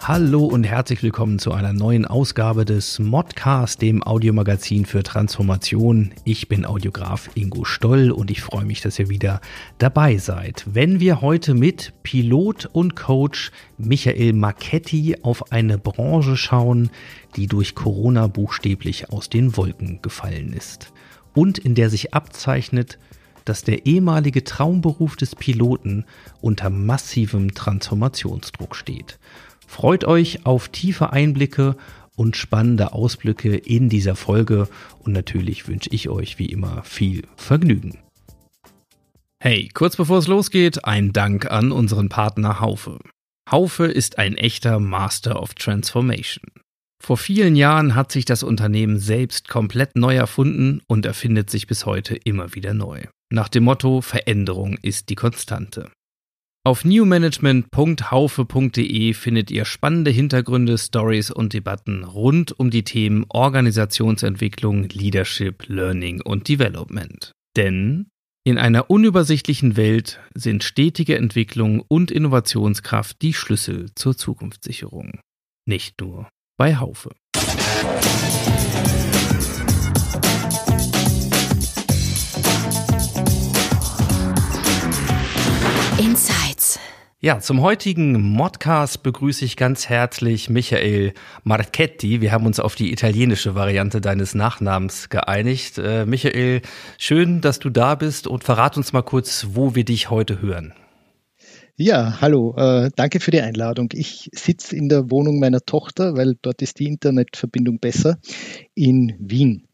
Hallo und herzlich willkommen zu einer neuen Ausgabe des Modcast, dem Audiomagazin für Transformation. Ich bin Audiograf Ingo Stoll und ich freue mich, dass ihr wieder dabei seid. Wenn wir heute mit Pilot und Coach Michael Marchetti auf eine Branche schauen, die durch Corona buchstäblich aus den Wolken gefallen ist und in der sich abzeichnet, dass der ehemalige Traumberuf des Piloten unter massivem Transformationsdruck steht. Freut euch auf tiefe Einblicke und spannende Ausblicke in dieser Folge und natürlich wünsche ich euch wie immer viel Vergnügen. Hey, kurz bevor es losgeht, ein Dank an unseren Partner Haufe. Haufe ist ein echter Master of Transformation. Vor vielen Jahren hat sich das Unternehmen selbst komplett neu erfunden und erfindet sich bis heute immer wieder neu. Nach dem Motto Veränderung ist die Konstante. Auf newmanagement.haufe.de findet ihr spannende Hintergründe, Stories und Debatten rund um die Themen Organisationsentwicklung, Leadership, Learning und Development. Denn in einer unübersichtlichen Welt sind stetige Entwicklung und Innovationskraft die Schlüssel zur Zukunftssicherung. Nicht nur bei Haufe. Insights. Ja, zum heutigen Modcast begrüße ich ganz herzlich Michael Marchetti. Wir haben uns auf die italienische Variante deines Nachnamens geeinigt. Äh, Michael, schön, dass du da bist und verrat uns mal kurz, wo wir dich heute hören. Ja, hallo, äh, danke für die Einladung. Ich sitze in der Wohnung meiner Tochter, weil dort ist die Internetverbindung besser, in Wien.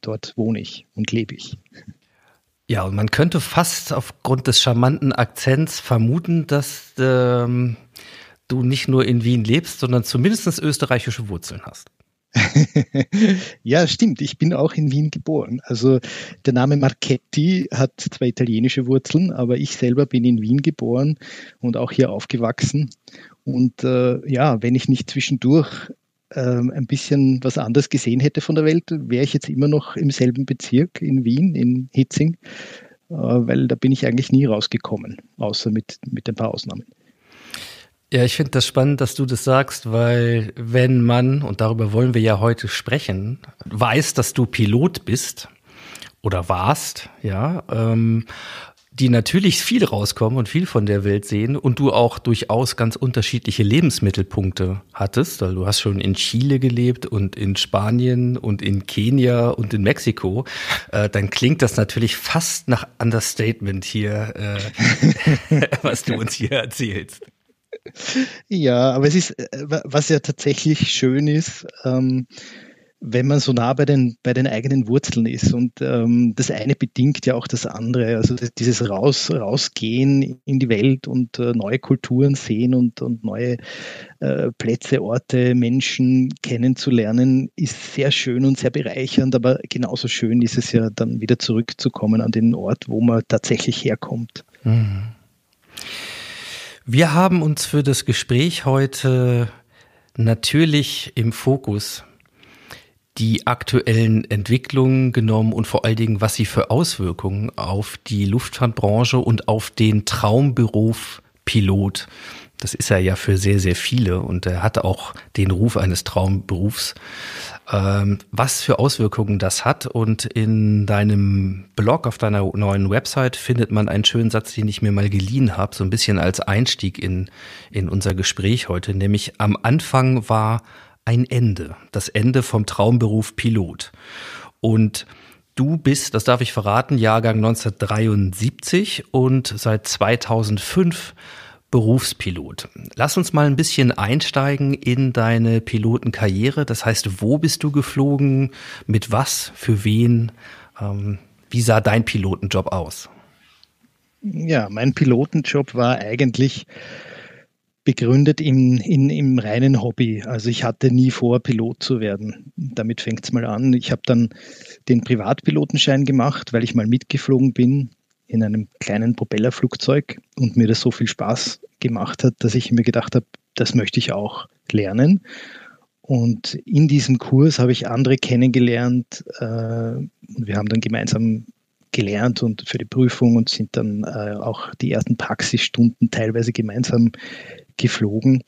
Dort wohne ich und lebe ich. Ja, und man könnte fast aufgrund des charmanten Akzents vermuten, dass ähm, du nicht nur in Wien lebst, sondern zumindest österreichische Wurzeln hast. ja, stimmt. Ich bin auch in Wien geboren. Also der Name Marchetti hat zwei italienische Wurzeln, aber ich selber bin in Wien geboren und auch hier aufgewachsen. Und äh, ja, wenn ich nicht zwischendurch ein bisschen was anderes gesehen hätte von der Welt, wäre ich jetzt immer noch im selben Bezirk in Wien, in Hitzing, äh, weil da bin ich eigentlich nie rausgekommen, außer mit, mit ein paar Ausnahmen. Ja, ich finde das spannend, dass du das sagst, weil wenn man, und darüber wollen wir ja heute sprechen, weiß, dass du Pilot bist oder warst, ja, ähm, die natürlich viel rauskommen und viel von der Welt sehen und du auch durchaus ganz unterschiedliche Lebensmittelpunkte hattest. Also du hast schon in Chile gelebt und in Spanien und in Kenia und in Mexiko. Äh, dann klingt das natürlich fast nach Understatement hier, äh, was du uns hier erzählst. Ja, aber es ist, äh, was ja tatsächlich schön ist, ähm, wenn man so nah bei den, bei den eigenen Wurzeln ist. Und ähm, das eine bedingt ja auch das andere. Also dieses Raus, Rausgehen in die Welt und äh, neue Kulturen sehen und, und neue äh, Plätze, Orte, Menschen kennenzulernen, ist sehr schön und sehr bereichernd. Aber genauso schön ist es ja dann wieder zurückzukommen an den Ort, wo man tatsächlich herkommt. Mhm. Wir haben uns für das Gespräch heute natürlich im Fokus die aktuellen Entwicklungen genommen und vor allen Dingen, was sie für Auswirkungen auf die Luftfahrtbranche und auf den Traumberuf Pilot. Das ist er ja für sehr, sehr viele und er hat auch den Ruf eines Traumberufs. Ähm, was für Auswirkungen das hat und in deinem Blog auf deiner neuen Website findet man einen schönen Satz, den ich mir mal geliehen habe, so ein bisschen als Einstieg in, in unser Gespräch heute, nämlich am Anfang war ein Ende, das Ende vom Traumberuf Pilot. Und du bist, das darf ich verraten, Jahrgang 1973 und seit 2005 Berufspilot. Lass uns mal ein bisschen einsteigen in deine Pilotenkarriere. Das heißt, wo bist du geflogen? Mit was? Für wen? Ähm, wie sah dein Pilotenjob aus? Ja, mein Pilotenjob war eigentlich begründet in, in, im reinen Hobby. Also ich hatte nie vor, Pilot zu werden. Damit fängt es mal an. Ich habe dann den Privatpilotenschein gemacht, weil ich mal mitgeflogen bin in einem kleinen Propellerflugzeug und mir das so viel Spaß gemacht hat, dass ich mir gedacht habe, das möchte ich auch lernen. Und in diesem Kurs habe ich andere kennengelernt äh, wir haben dann gemeinsam gelernt und für die Prüfung und sind dann äh, auch die ersten Praxisstunden teilweise gemeinsam geflogen.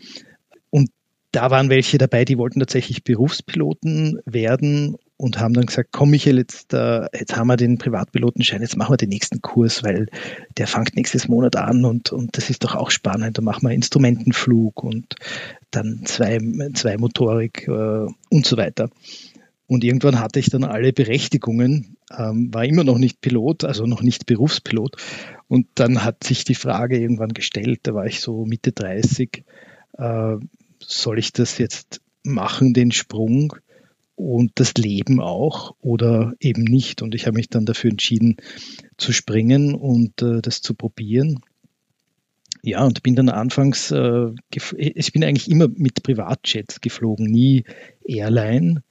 Und da waren welche dabei, die wollten tatsächlich Berufspiloten werden und haben dann gesagt, komm Michael, jetzt, äh, jetzt haben wir den Privatpilotenschein, jetzt machen wir den nächsten Kurs, weil der fängt nächstes Monat an und, und das ist doch auch spannend. Da machen wir Instrumentenflug und dann zwei, zwei Motorik äh, und so weiter. Und irgendwann hatte ich dann alle Berechtigungen, ähm, war immer noch nicht Pilot, also noch nicht Berufspilot. Und dann hat sich die Frage irgendwann gestellt, da war ich so Mitte 30, äh, soll ich das jetzt machen, den Sprung? und das Leben auch oder eben nicht. Und ich habe mich dann dafür entschieden zu springen und äh, das zu probieren. Ja, und bin dann anfangs, äh, ich bin eigentlich immer mit Privatjets geflogen, nie Airline.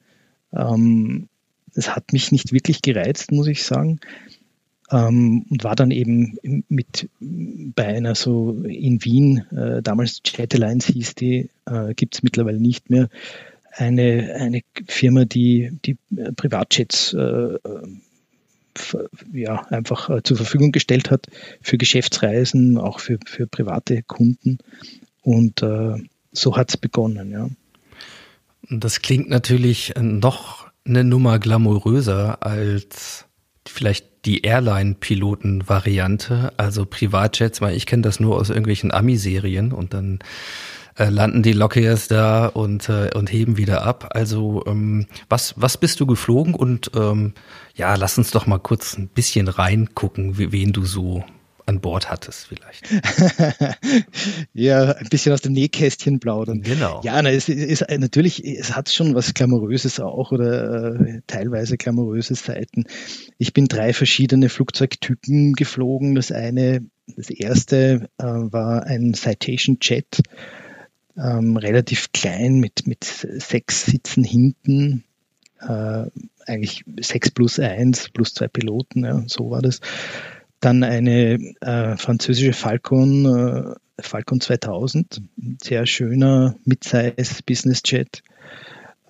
Ähm, das hat mich nicht wirklich gereizt, muss ich sagen. Ähm, und war dann eben mit bei einer so in Wien, äh, damals Alliance hieß die, äh, gibt es mittlerweile nicht mehr, eine, eine Firma, die, die äh, Privatjets äh ja, einfach äh, zur Verfügung gestellt hat für Geschäftsreisen, auch für, für private Kunden. Und äh, so hat es begonnen, ja. Das klingt natürlich noch eine Nummer glamouröser als vielleicht die Airline-Piloten-Variante, also Privatjets, weil ich kenne das nur aus irgendwelchen Ami-Serien und dann äh, landen die Lockheeds da und, äh, und heben wieder ab. Also ähm, was, was bist du geflogen? Und ähm, ja, lass uns doch mal kurz ein bisschen reingucken, wen du so an Bord hattest vielleicht. ja, ein bisschen aus dem Nähkästchen plaudern. Genau. Ja, na, es ist natürlich, es hat schon was Glamouröses auch oder äh, teilweise glamouröse Seiten. Ich bin drei verschiedene Flugzeugtypen geflogen. Das eine, das erste äh, war ein Citation Jet ähm, relativ klein mit, mit sechs Sitzen hinten, äh, eigentlich sechs plus eins plus zwei Piloten, ja, so war das. Dann eine äh, französische Falcon, äh, Falcon 2000, sehr schöner Midsize Business Jet.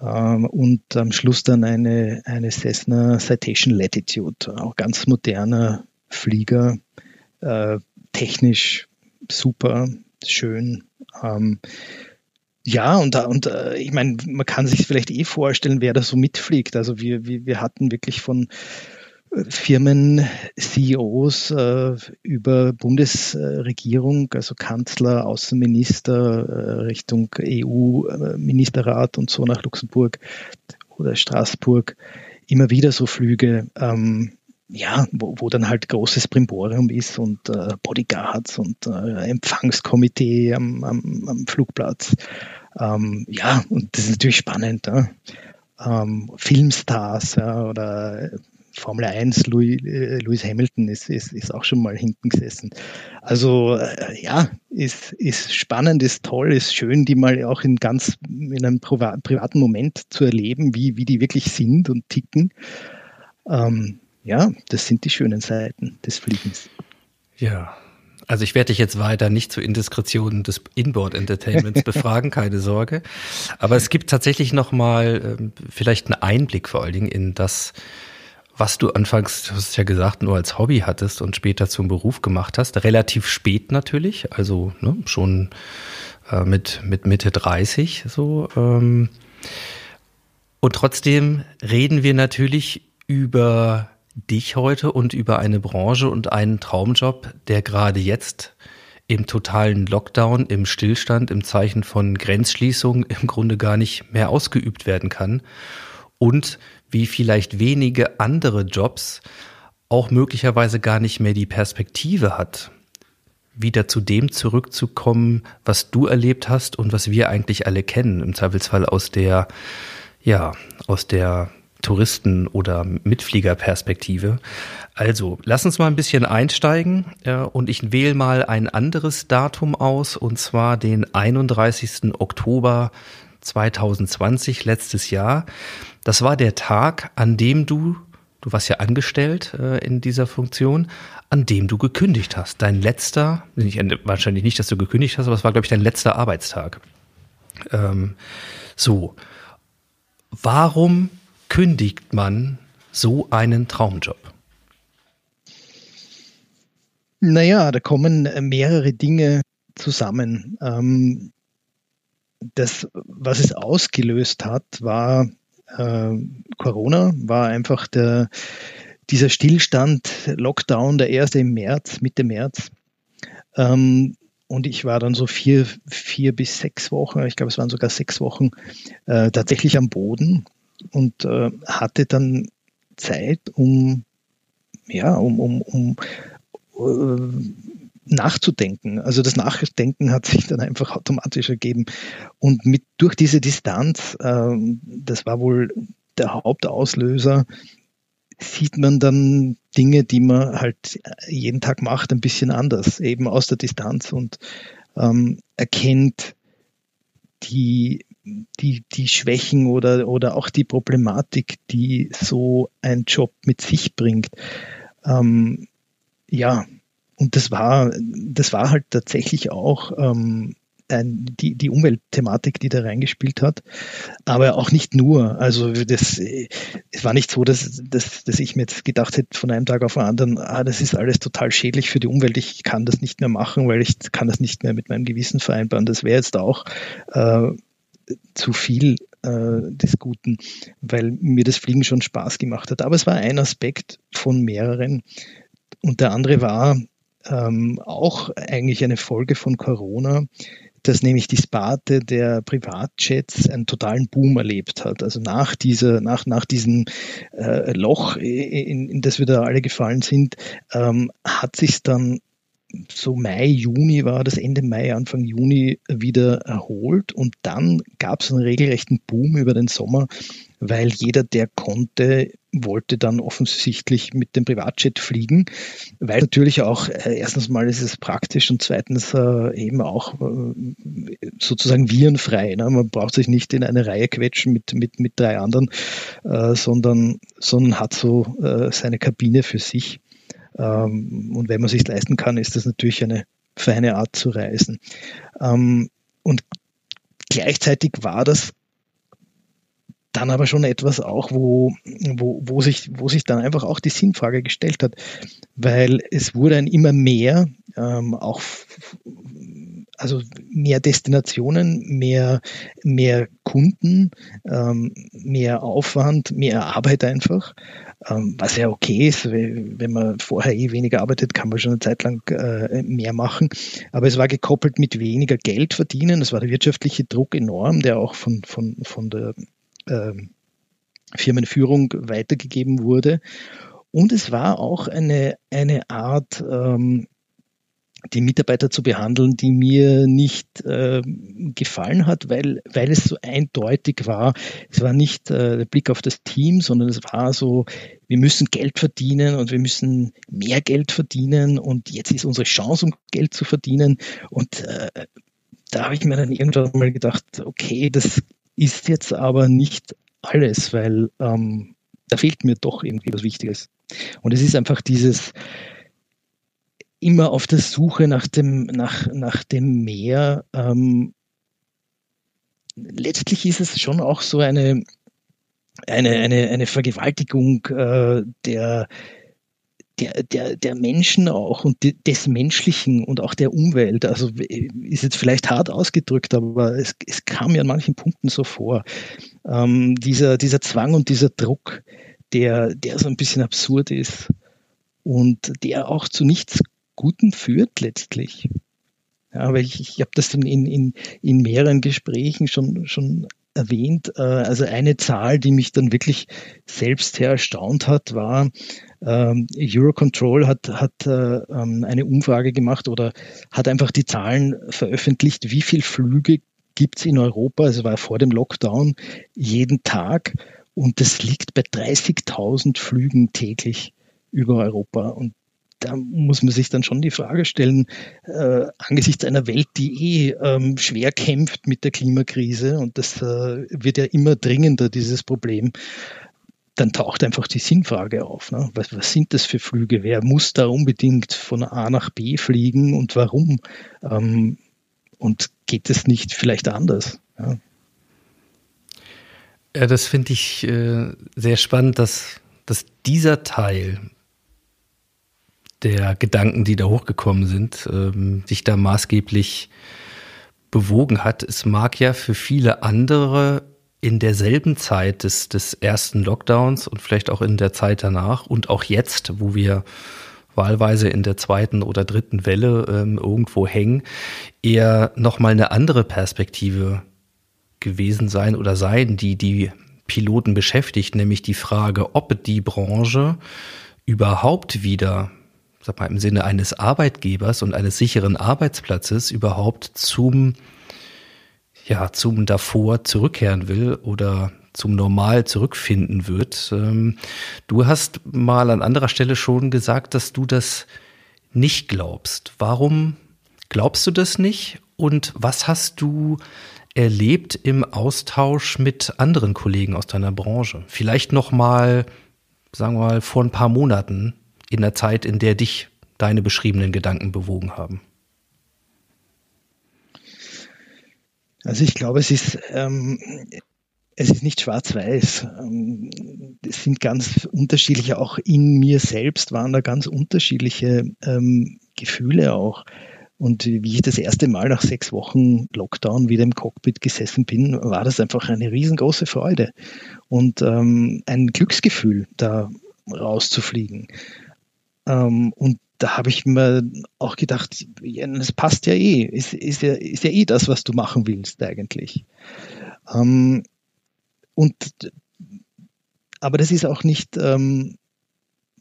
Ähm, und am Schluss dann eine, eine Cessna Citation Latitude, auch ganz moderner Flieger, äh, technisch super, schön, ähm, ja, und, und äh, ich meine, man kann sich vielleicht eh vorstellen, wer da so mitfliegt. Also wir, wir, wir hatten wirklich von äh, Firmen-CEOs äh, über Bundesregierung, also Kanzler, Außenminister äh, Richtung EU-Ministerrat und so nach Luxemburg oder Straßburg immer wieder so Flüge. Ähm, ja, wo, wo dann halt großes Brimborium ist und äh, Bodyguards und äh, Empfangskomitee am, am, am Flugplatz. Ähm, ja, und das ist natürlich spannend. Ja? Ähm, Filmstars ja, oder Formel 1, Louis, äh, Lewis Hamilton ist, ist, ist auch schon mal hinten gesessen. Also äh, ja, ist, ist spannend, ist toll, ist schön, die mal auch in ganz in einem privaten Moment zu erleben, wie, wie die wirklich sind und ticken. Ähm, ja, das sind die schönen Seiten des Fliegens. Ja, also ich werde dich jetzt weiter nicht zu Indiskretionen des Inboard-Entertainments befragen, keine Sorge. Aber es gibt tatsächlich noch mal ähm, vielleicht einen Einblick vor allen Dingen in das, was du anfangs, du hast ja gesagt, nur als Hobby hattest und später zum Beruf gemacht hast. Relativ spät natürlich, also ne, schon äh, mit, mit Mitte 30 so. Ähm. Und trotzdem reden wir natürlich über dich heute und über eine Branche und einen Traumjob, der gerade jetzt im totalen Lockdown, im Stillstand, im Zeichen von Grenzschließung im Grunde gar nicht mehr ausgeübt werden kann und wie vielleicht wenige andere Jobs auch möglicherweise gar nicht mehr die Perspektive hat, wieder zu dem zurückzukommen, was du erlebt hast und was wir eigentlich alle kennen, im Zweifelsfall aus der, ja, aus der Touristen- oder Mitfliegerperspektive. Also, lass uns mal ein bisschen einsteigen äh, und ich wähle mal ein anderes Datum aus, und zwar den 31. Oktober 2020, letztes Jahr. Das war der Tag, an dem du, du warst ja angestellt äh, in dieser Funktion, an dem du gekündigt hast. Dein letzter, nicht, wahrscheinlich nicht, dass du gekündigt hast, aber es war, glaube ich, dein letzter Arbeitstag. Ähm, so. Warum kündigt man so einen Traumjob? Naja, da kommen mehrere Dinge zusammen. Ähm, das, was es ausgelöst hat, war äh, Corona, war einfach der, dieser Stillstand, Lockdown, der erste im März, Mitte März. Ähm, und ich war dann so vier, vier bis sechs Wochen, ich glaube, es waren sogar sechs Wochen, äh, tatsächlich am Boden und äh, hatte dann Zeit, um, ja, um, um, um äh, nachzudenken. Also das Nachdenken hat sich dann einfach automatisch ergeben. Und mit durch diese Distanz, äh, das war wohl der Hauptauslöser, sieht man dann Dinge, die man halt jeden Tag macht, ein bisschen anders, eben aus der Distanz und ähm, erkennt die, die, die Schwächen oder, oder auch die Problematik, die so ein Job mit sich bringt. Ähm, ja, und das war, das war halt tatsächlich auch ähm, ein, die, die Umweltthematik, die da reingespielt hat. Aber auch nicht nur. Also das, es war nicht so, dass, dass, dass ich mir jetzt gedacht hätte von einem Tag auf den anderen, ah, das ist alles total schädlich für die Umwelt, ich kann das nicht mehr machen, weil ich kann das nicht mehr mit meinem Gewissen vereinbaren. Das wäre jetzt auch äh, zu viel äh, des Guten, weil mir das Fliegen schon Spaß gemacht hat. Aber es war ein Aspekt von mehreren. Und der andere war, ähm, auch eigentlich eine Folge von Corona, dass nämlich die Sparte der Privatjets einen totalen Boom erlebt hat. Also nach dieser, nach, nach diesem äh, Loch, in, in das wir da alle gefallen sind, ähm, hat sich dann so Mai, Juni war das Ende Mai, Anfang Juni wieder erholt und dann gab es einen regelrechten Boom über den Sommer, weil jeder, der konnte, wollte dann offensichtlich mit dem Privatjet fliegen, weil natürlich auch äh, erstens mal ist es praktisch und zweitens äh, eben auch äh, sozusagen virenfrei. Ne? Man braucht sich nicht in eine Reihe quetschen mit, mit, mit drei anderen, äh, sondern, sondern hat so äh, seine Kabine für sich. Ähm, und wenn man sich leisten kann, ist das natürlich eine feine Art zu reisen. Ähm, und gleichzeitig war das dann aber schon etwas auch, wo, wo, wo, sich, wo sich dann einfach auch die Sinnfrage gestellt hat, weil es wurde ein immer mehr, ähm, auch also mehr Destinationen, mehr, mehr Kunden, ähm, mehr Aufwand, mehr Arbeit einfach, ähm, was ja okay ist. Wenn man vorher eh weniger arbeitet, kann man schon eine Zeit lang äh, mehr machen. Aber es war gekoppelt mit weniger Geld verdienen. Es war der wirtschaftliche Druck enorm, der auch von, von, von der ähm, Firmenführung weitergegeben wurde. Und es war auch eine, eine Art, ähm, die Mitarbeiter zu behandeln, die mir nicht äh, gefallen hat, weil, weil es so eindeutig war. Es war nicht äh, der Blick auf das Team, sondern es war so, wir müssen Geld verdienen und wir müssen mehr Geld verdienen und jetzt ist unsere Chance, um Geld zu verdienen. Und äh, da habe ich mir dann irgendwann mal gedacht, okay, das ist jetzt aber nicht alles, weil ähm, da fehlt mir doch irgendwie was Wichtiges. Und es ist einfach dieses immer auf der Suche nach dem, nach, nach dem Meer. Ähm, letztlich ist es schon auch so eine, eine, eine, eine Vergewaltigung äh, der, der, der, der Menschen auch und des Menschlichen und auch der Umwelt. Also ist jetzt vielleicht hart ausgedrückt, aber es, es kam mir an manchen Punkten so vor. Ähm, dieser, dieser Zwang und dieser Druck, der, der so ein bisschen absurd ist und der auch zu nichts Guten führt letztlich. Ja, aber ich, ich habe das dann in, in, in mehreren Gesprächen schon, schon erwähnt. Äh, also eine Zahl, die mich dann wirklich selbst sehr erstaunt hat, war, ähm, Eurocontrol hat, hat äh, ähm, eine Umfrage gemacht oder hat einfach die Zahlen veröffentlicht, wie viele Flüge gibt es in Europa, also war vor dem Lockdown, jeden Tag. Und das liegt bei 30.000 Flügen täglich über Europa. Und da muss man sich dann schon die Frage stellen, äh, angesichts einer Welt, die eh ähm, schwer kämpft mit der Klimakrise, und das äh, wird ja immer dringender, dieses Problem, dann taucht einfach die Sinnfrage auf. Ne? Was, was, sind das für Flüge? Wer muss da unbedingt von A nach B fliegen und warum? Ähm, und geht es nicht vielleicht anders? Ja, ja das finde ich äh, sehr spannend, dass, dass dieser Teil der Gedanken, die da hochgekommen sind, ähm, sich da maßgeblich bewogen hat. Es mag ja für viele andere in derselben Zeit des, des ersten Lockdowns und vielleicht auch in der Zeit danach und auch jetzt, wo wir wahlweise in der zweiten oder dritten Welle ähm, irgendwo hängen, eher nochmal eine andere Perspektive gewesen sein oder sein, die die Piloten beschäftigt, nämlich die Frage, ob die Branche überhaupt wieder sag mal, im Sinne eines Arbeitgebers und eines sicheren Arbeitsplatzes überhaupt zum, ja, zum davor zurückkehren will oder zum Normal zurückfinden wird. Ähm, du hast mal an anderer Stelle schon gesagt, dass du das nicht glaubst. Warum glaubst du das nicht? Und was hast du erlebt im Austausch mit anderen Kollegen aus deiner Branche? Vielleicht noch mal, sagen wir mal, vor ein paar Monaten in der Zeit, in der dich deine beschriebenen Gedanken bewogen haben? Also ich glaube, es ist, ähm, es ist nicht schwarz-weiß. Ähm, es sind ganz unterschiedliche, auch in mir selbst waren da ganz unterschiedliche ähm, Gefühle auch. Und wie ich das erste Mal nach sechs Wochen Lockdown wieder im Cockpit gesessen bin, war das einfach eine riesengroße Freude und ähm, ein Glücksgefühl, da rauszufliegen. Ähm, und da habe ich mir auch gedacht, das passt ja eh, ist, ist, ja, ist ja eh das, was du machen willst eigentlich. Ähm, und aber das ist auch nicht, ähm,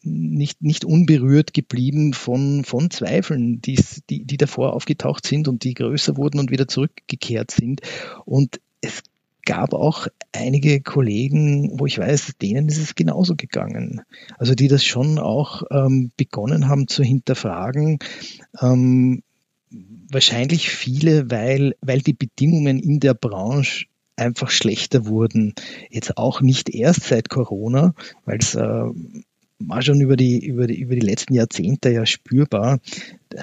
nicht, nicht unberührt geblieben von, von Zweifeln, die, die davor aufgetaucht sind und die größer wurden und wieder zurückgekehrt sind. Und es gab auch einige Kollegen, wo ich weiß, denen ist es genauso gegangen. Also die das schon auch ähm, begonnen haben zu hinterfragen. Ähm, wahrscheinlich viele, weil, weil die Bedingungen in der Branche einfach schlechter wurden. Jetzt auch nicht erst seit Corona, weil es äh, war schon über die, über die, über die letzten Jahrzehnte ja spürbar.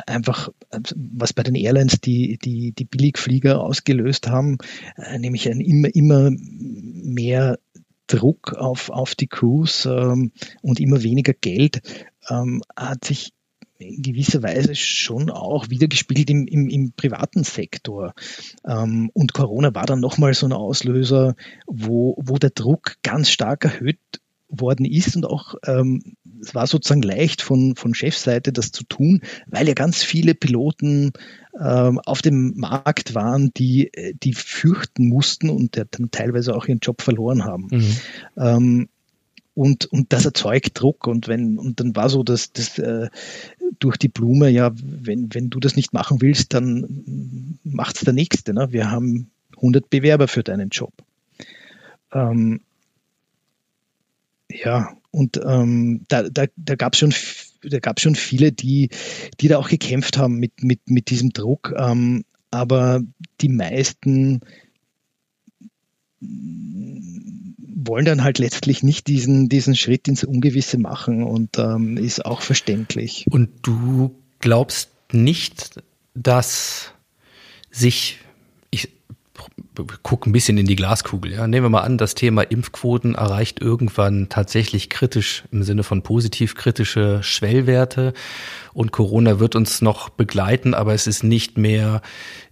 Einfach, was bei den Airlines die, die, die Billigflieger ausgelöst haben, äh, nämlich ein immer, immer mehr Druck auf, auf die Crews ähm, und immer weniger Geld, ähm, hat sich in gewisser Weise schon auch wiedergespiegelt im, im, im privaten Sektor. Ähm, und Corona war dann nochmal so ein Auslöser, wo, wo der Druck ganz stark erhöht worden ist und auch ähm, es war sozusagen leicht von, von Chefseite das zu tun, weil ja ganz viele Piloten ähm, auf dem Markt waren, die, die fürchten mussten und dann teilweise auch ihren Job verloren haben. Mhm. Ähm, und, und das erzeugt Druck und wenn und dann war so, dass das äh, durch die Blume, ja, wenn, wenn du das nicht machen willst, dann macht's der Nächste. Ne? Wir haben 100 Bewerber für deinen Job. Ähm, ja, und ähm, da, da, da gab es schon, schon viele, die, die da auch gekämpft haben mit, mit, mit diesem Druck. Ähm, aber die meisten wollen dann halt letztlich nicht diesen, diesen Schritt ins Ungewisse machen und ähm, ist auch verständlich. Und du glaubst nicht, dass sich guck ein bisschen in die Glaskugel. Ja. Nehmen wir mal an, das Thema Impfquoten erreicht irgendwann tatsächlich kritisch im Sinne von positiv kritische Schwellwerte und Corona wird uns noch begleiten, aber es ist nicht mehr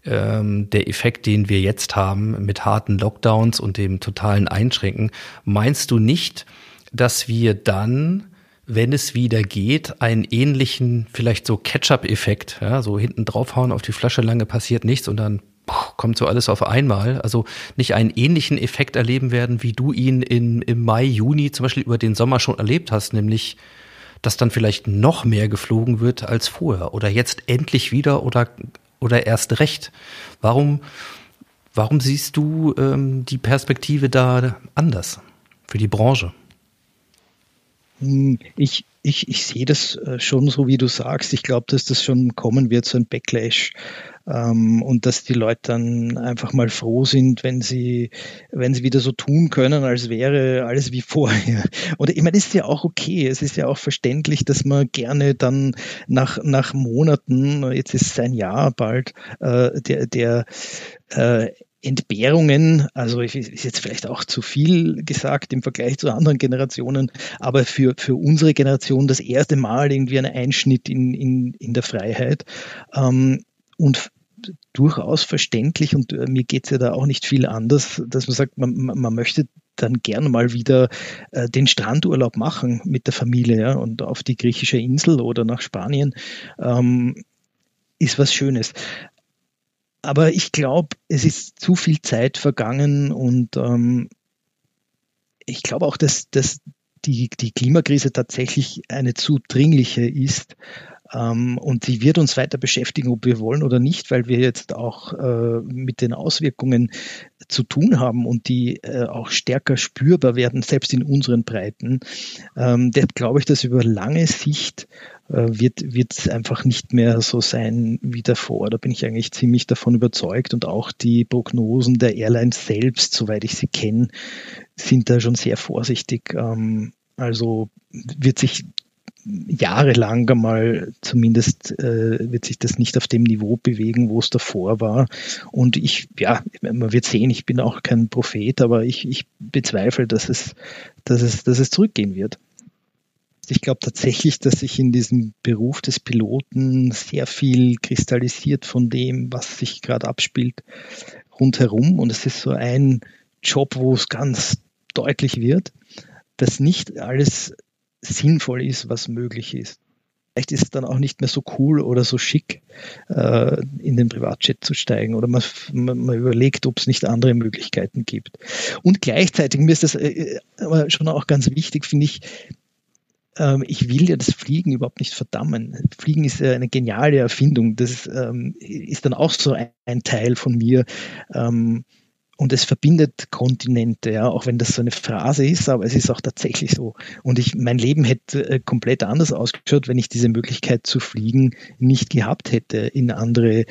ähm, der Effekt, den wir jetzt haben mit harten Lockdowns und dem totalen Einschränken. Meinst du nicht, dass wir dann wenn es wieder geht, einen ähnlichen, vielleicht so Ketchup-Effekt, ja, so hinten draufhauen auf die Flasche, lange passiert nichts und dann kommt so alles auf einmal. Also nicht einen ähnlichen Effekt erleben werden, wie du ihn in, im Mai, Juni zum Beispiel über den Sommer schon erlebt hast, nämlich dass dann vielleicht noch mehr geflogen wird als vorher oder jetzt endlich wieder oder, oder erst recht. Warum, warum siehst du ähm, die Perspektive da anders? für die Branche? Hm, ich, ich, ich sehe das äh, schon so, wie du sagst. Ich glaube, dass das schon kommen wird, so ein Backlash. Ähm, und dass die Leute dann einfach mal froh sind, wenn sie, wenn sie wieder so tun können, als wäre alles wie vorher. Oder ich meine, ist ja auch okay. Es ist ja auch verständlich, dass man gerne dann nach, nach Monaten, jetzt ist es ein Jahr bald, äh, der, der äh, Entbehrungen, also ist jetzt vielleicht auch zu viel gesagt im Vergleich zu anderen Generationen, aber für, für unsere Generation das erste Mal irgendwie ein Einschnitt in, in, in der Freiheit. Ähm, und durchaus verständlich und äh, mir geht es ja da auch nicht viel anders, dass man sagt, man, man möchte dann gerne mal wieder äh, den Strandurlaub machen mit der Familie ja, und auf die griechische Insel oder nach Spanien. Ähm, ist was Schönes. Aber ich glaube, es ist zu viel Zeit vergangen und ähm, ich glaube auch, dass, dass die, die Klimakrise tatsächlich eine zu dringliche ist. Ähm, und sie wird uns weiter beschäftigen, ob wir wollen oder nicht, weil wir jetzt auch äh, mit den Auswirkungen zu tun haben und die äh, auch stärker spürbar werden, selbst in unseren Breiten. Ähm, deshalb glaube ich, dass über lange Sicht wird, wird es einfach nicht mehr so sein wie davor. Da bin ich eigentlich ziemlich davon überzeugt und auch die Prognosen der Airlines selbst, soweit ich sie kenne, sind da schon sehr vorsichtig. Ähm, also wird sich jahrelang einmal zumindest äh, wird sich das nicht auf dem Niveau bewegen, wo es davor war. Und ich, ja, man wird sehen, ich bin auch kein Prophet, aber ich, ich bezweifle, dass es, dass es, dass es zurückgehen wird. Ich glaube tatsächlich, dass sich in diesem Beruf des Piloten sehr viel kristallisiert von dem, was sich gerade abspielt, rundherum. Und es ist so ein Job, wo es ganz deutlich wird, dass nicht alles sinnvoll ist, was möglich ist. Vielleicht ist es dann auch nicht mehr so cool oder so schick, äh, in den Privatjet zu steigen oder man, man, überlegt, ob es nicht andere Möglichkeiten gibt. Und gleichzeitig, mir ist das äh, aber schon auch ganz wichtig, finde ich, ähm, ich will ja das Fliegen überhaupt nicht verdammen. Fliegen ist ja eine geniale Erfindung. Das ähm, ist dann auch so ein, ein Teil von mir. Ähm, und es verbindet Kontinente, ja, auch wenn das so eine Phrase ist, aber es ist auch tatsächlich so. Und ich, mein Leben hätte äh, komplett anders ausgeschaut, wenn ich diese Möglichkeit zu fliegen nicht gehabt hätte in andere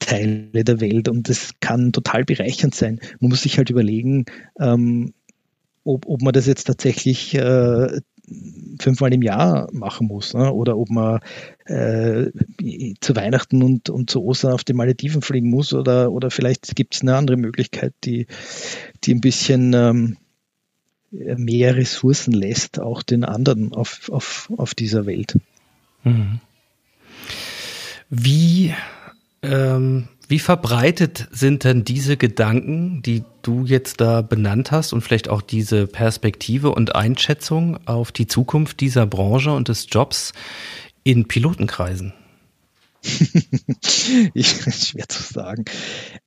Teile der Welt. Und das kann total bereichernd sein. Man muss sich halt überlegen, ähm, ob, ob man das jetzt tatsächlich äh, fünfmal im Jahr machen muss. Ne? Oder ob man äh, zu Weihnachten und, und zu Ostern auf die Malediven fliegen muss oder, oder vielleicht gibt es eine andere Möglichkeit, die, die ein bisschen ähm, mehr Ressourcen lässt, auch den anderen auf, auf, auf dieser Welt. Mhm. Wie ähm, wie verbreitet sind denn diese Gedanken, die du jetzt da benannt hast und vielleicht auch diese Perspektive und Einschätzung auf die Zukunft dieser Branche und des Jobs in Pilotenkreisen? ich, schwer zu sagen.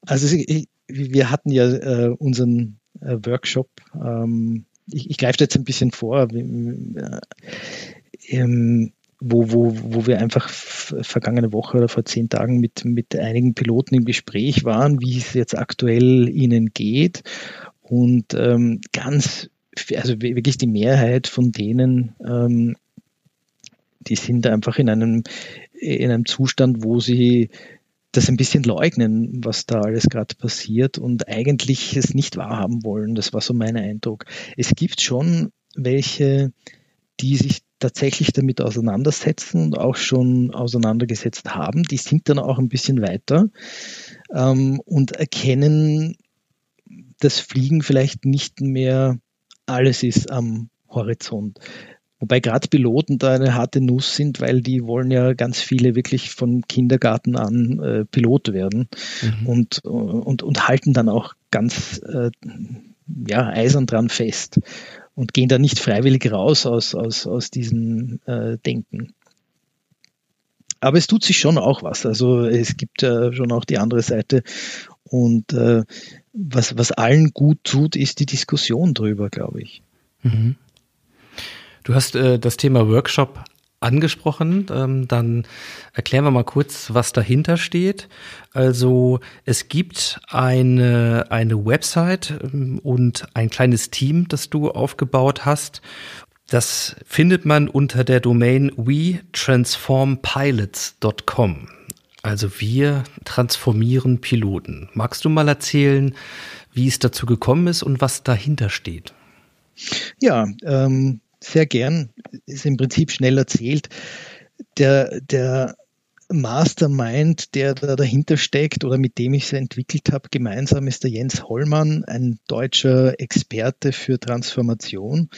Also ich, wir hatten ja äh, unseren äh, Workshop. Ähm, ich, ich greife jetzt ein bisschen vor. Äh, ähm, wo, wo, wo wir einfach vergangene Woche oder vor zehn Tagen mit, mit einigen Piloten im Gespräch waren, wie es jetzt aktuell ihnen geht. Und ähm, ganz, also wirklich die Mehrheit von denen, ähm, die sind einfach in einem, in einem Zustand, wo sie das ein bisschen leugnen, was da alles gerade passiert und eigentlich es nicht wahrhaben wollen. Das war so mein Eindruck. Es gibt schon welche, die sich tatsächlich damit auseinandersetzen und auch schon auseinandergesetzt haben, die sind dann auch ein bisschen weiter ähm, und erkennen, dass Fliegen vielleicht nicht mehr alles ist am Horizont. Wobei gerade Piloten da eine harte Nuss sind, weil die wollen ja ganz viele wirklich vom Kindergarten an äh, Pilot werden mhm. und, und, und halten dann auch ganz äh, ja, eisern dran fest und gehen da nicht freiwillig raus aus, aus, aus diesem äh, Denken. Aber es tut sich schon auch was. Also es gibt äh, schon auch die andere Seite. Und äh, was, was allen gut tut, ist die Diskussion drüber, glaube ich. Mhm. Du hast äh, das Thema Workshop angesprochen. Ähm, dann erklären wir mal kurz, was dahinter steht. Also es gibt eine, eine Website ähm, und ein kleines Team, das du aufgebaut hast. Das findet man unter der Domain wetransformpilots.com. Also wir transformieren Piloten. Magst du mal erzählen, wie es dazu gekommen ist und was dahinter steht? Ja, ähm, sehr gern. Ist im Prinzip schnell erzählt. Der, der Mastermind, der da dahinter steckt oder mit dem ich es entwickelt habe, gemeinsam ist der Jens Hollmann, ein deutscher Experte für Transformation.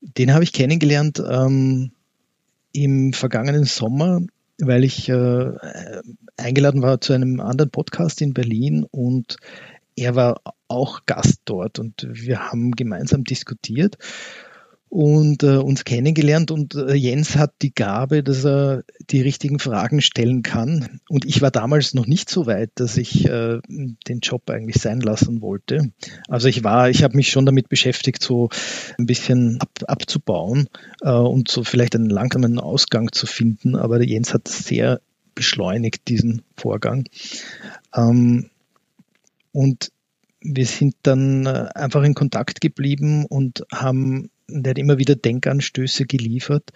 Den habe ich kennengelernt ähm, im vergangenen Sommer, weil ich äh, eingeladen war zu einem anderen Podcast in Berlin und er war auch Gast dort und wir haben gemeinsam diskutiert und äh, uns kennengelernt und äh, Jens hat die Gabe, dass er die richtigen Fragen stellen kann. Und ich war damals noch nicht so weit, dass ich äh, den Job eigentlich sein lassen wollte. Also ich war, ich habe mich schon damit beschäftigt, so ein bisschen ab, abzubauen äh, und so vielleicht einen langsamen Ausgang zu finden. Aber der Jens hat sehr beschleunigt diesen Vorgang. Ähm, und wir sind dann äh, einfach in Kontakt geblieben und haben der hat immer wieder Denkanstöße geliefert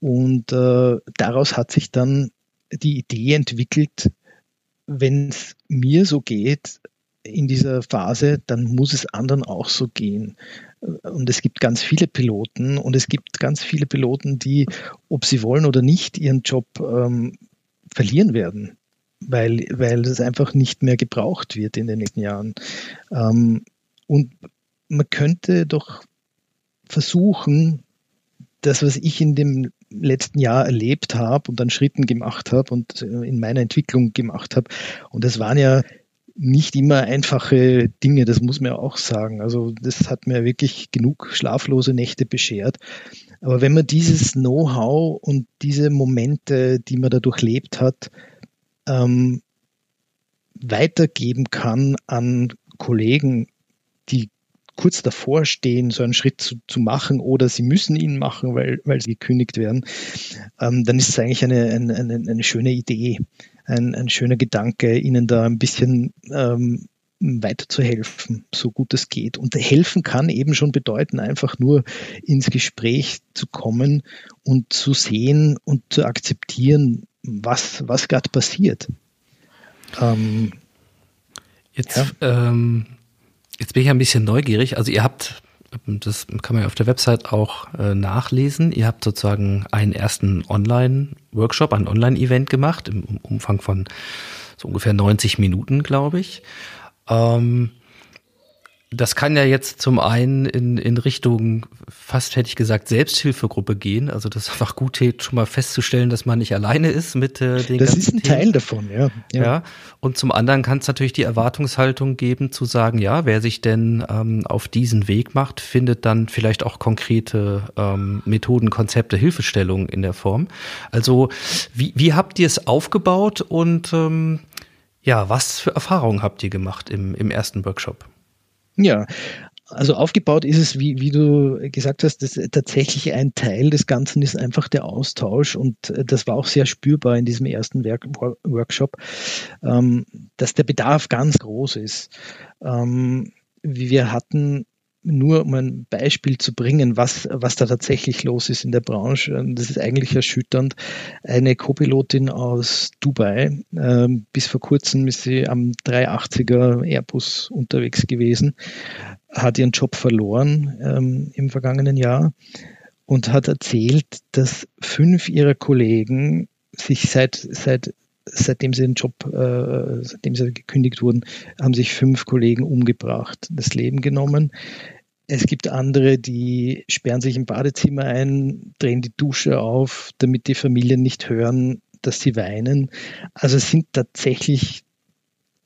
und äh, daraus hat sich dann die Idee entwickelt, wenn es mir so geht in dieser Phase, dann muss es anderen auch so gehen. Und es gibt ganz viele Piloten und es gibt ganz viele Piloten, die, ob sie wollen oder nicht, ihren Job ähm, verlieren werden, weil, weil das einfach nicht mehr gebraucht wird in den nächsten Jahren. Ähm, und man könnte doch versuchen, das, was ich in dem letzten Jahr erlebt habe und an Schritten gemacht habe und äh, in meiner Entwicklung gemacht habe. Und das waren ja nicht immer einfache Dinge, das muss man auch sagen. Also das hat mir wirklich genug schlaflose Nächte beschert. Aber wenn man dieses Know-how und diese Momente, die man da durchlebt hat, ähm, weitergeben kann an Kollegen, die kurz davor stehen, so einen Schritt zu, zu machen oder sie müssen ihn machen, weil, weil sie gekündigt werden, ähm, dann ist es eigentlich eine, eine, eine, eine schöne Idee, ein, ein schöner Gedanke, ihnen da ein bisschen ähm, weiterzuhelfen, so gut es geht. Und helfen kann eben schon bedeuten, einfach nur ins Gespräch zu kommen und zu sehen und zu akzeptieren, was, was gerade passiert. Ähm, Jetzt ja. ähm, Jetzt bin ich ein bisschen neugierig. Also ihr habt, das kann man ja auf der Website auch äh, nachlesen, ihr habt sozusagen einen ersten Online-Workshop, ein Online-Event gemacht im Umfang von so ungefähr 90 Minuten, glaube ich. Ähm, das kann ja jetzt zum einen in, in Richtung, fast hätte ich gesagt, Selbsthilfegruppe gehen. Also das ist einfach gut schon mal festzustellen, dass man nicht alleine ist mit äh, den Das ist ein Themen. Teil davon, ja. ja. ja. Und zum anderen kann es natürlich die Erwartungshaltung geben, zu sagen, ja, wer sich denn ähm, auf diesen Weg macht, findet dann vielleicht auch konkrete ähm, Methoden, Konzepte, Hilfestellungen in der Form. Also wie, wie habt ihr es aufgebaut und ähm, ja, was für Erfahrungen habt ihr gemacht im, im ersten Workshop? Ja, also aufgebaut ist es, wie, wie du gesagt hast, das tatsächlich ein Teil des Ganzen ist einfach der Austausch und äh, das war auch sehr spürbar in diesem ersten Werk Workshop, ähm, dass der Bedarf ganz groß ist. Ähm, wir hatten nur um ein Beispiel zu bringen, was, was da tatsächlich los ist in der Branche. Das ist eigentlich erschütternd. Eine Co-Pilotin aus Dubai, äh, bis vor kurzem ist sie am 380er Airbus unterwegs gewesen, hat ihren Job verloren ähm, im vergangenen Jahr und hat erzählt, dass fünf ihrer Kollegen sich seit, seit seitdem sie den Job, äh, seitdem sie gekündigt wurden, haben sich fünf Kollegen umgebracht, das Leben genommen. Es gibt andere, die sperren sich im Badezimmer ein, drehen die Dusche auf, damit die Familien nicht hören, dass sie weinen. Also es sind tatsächlich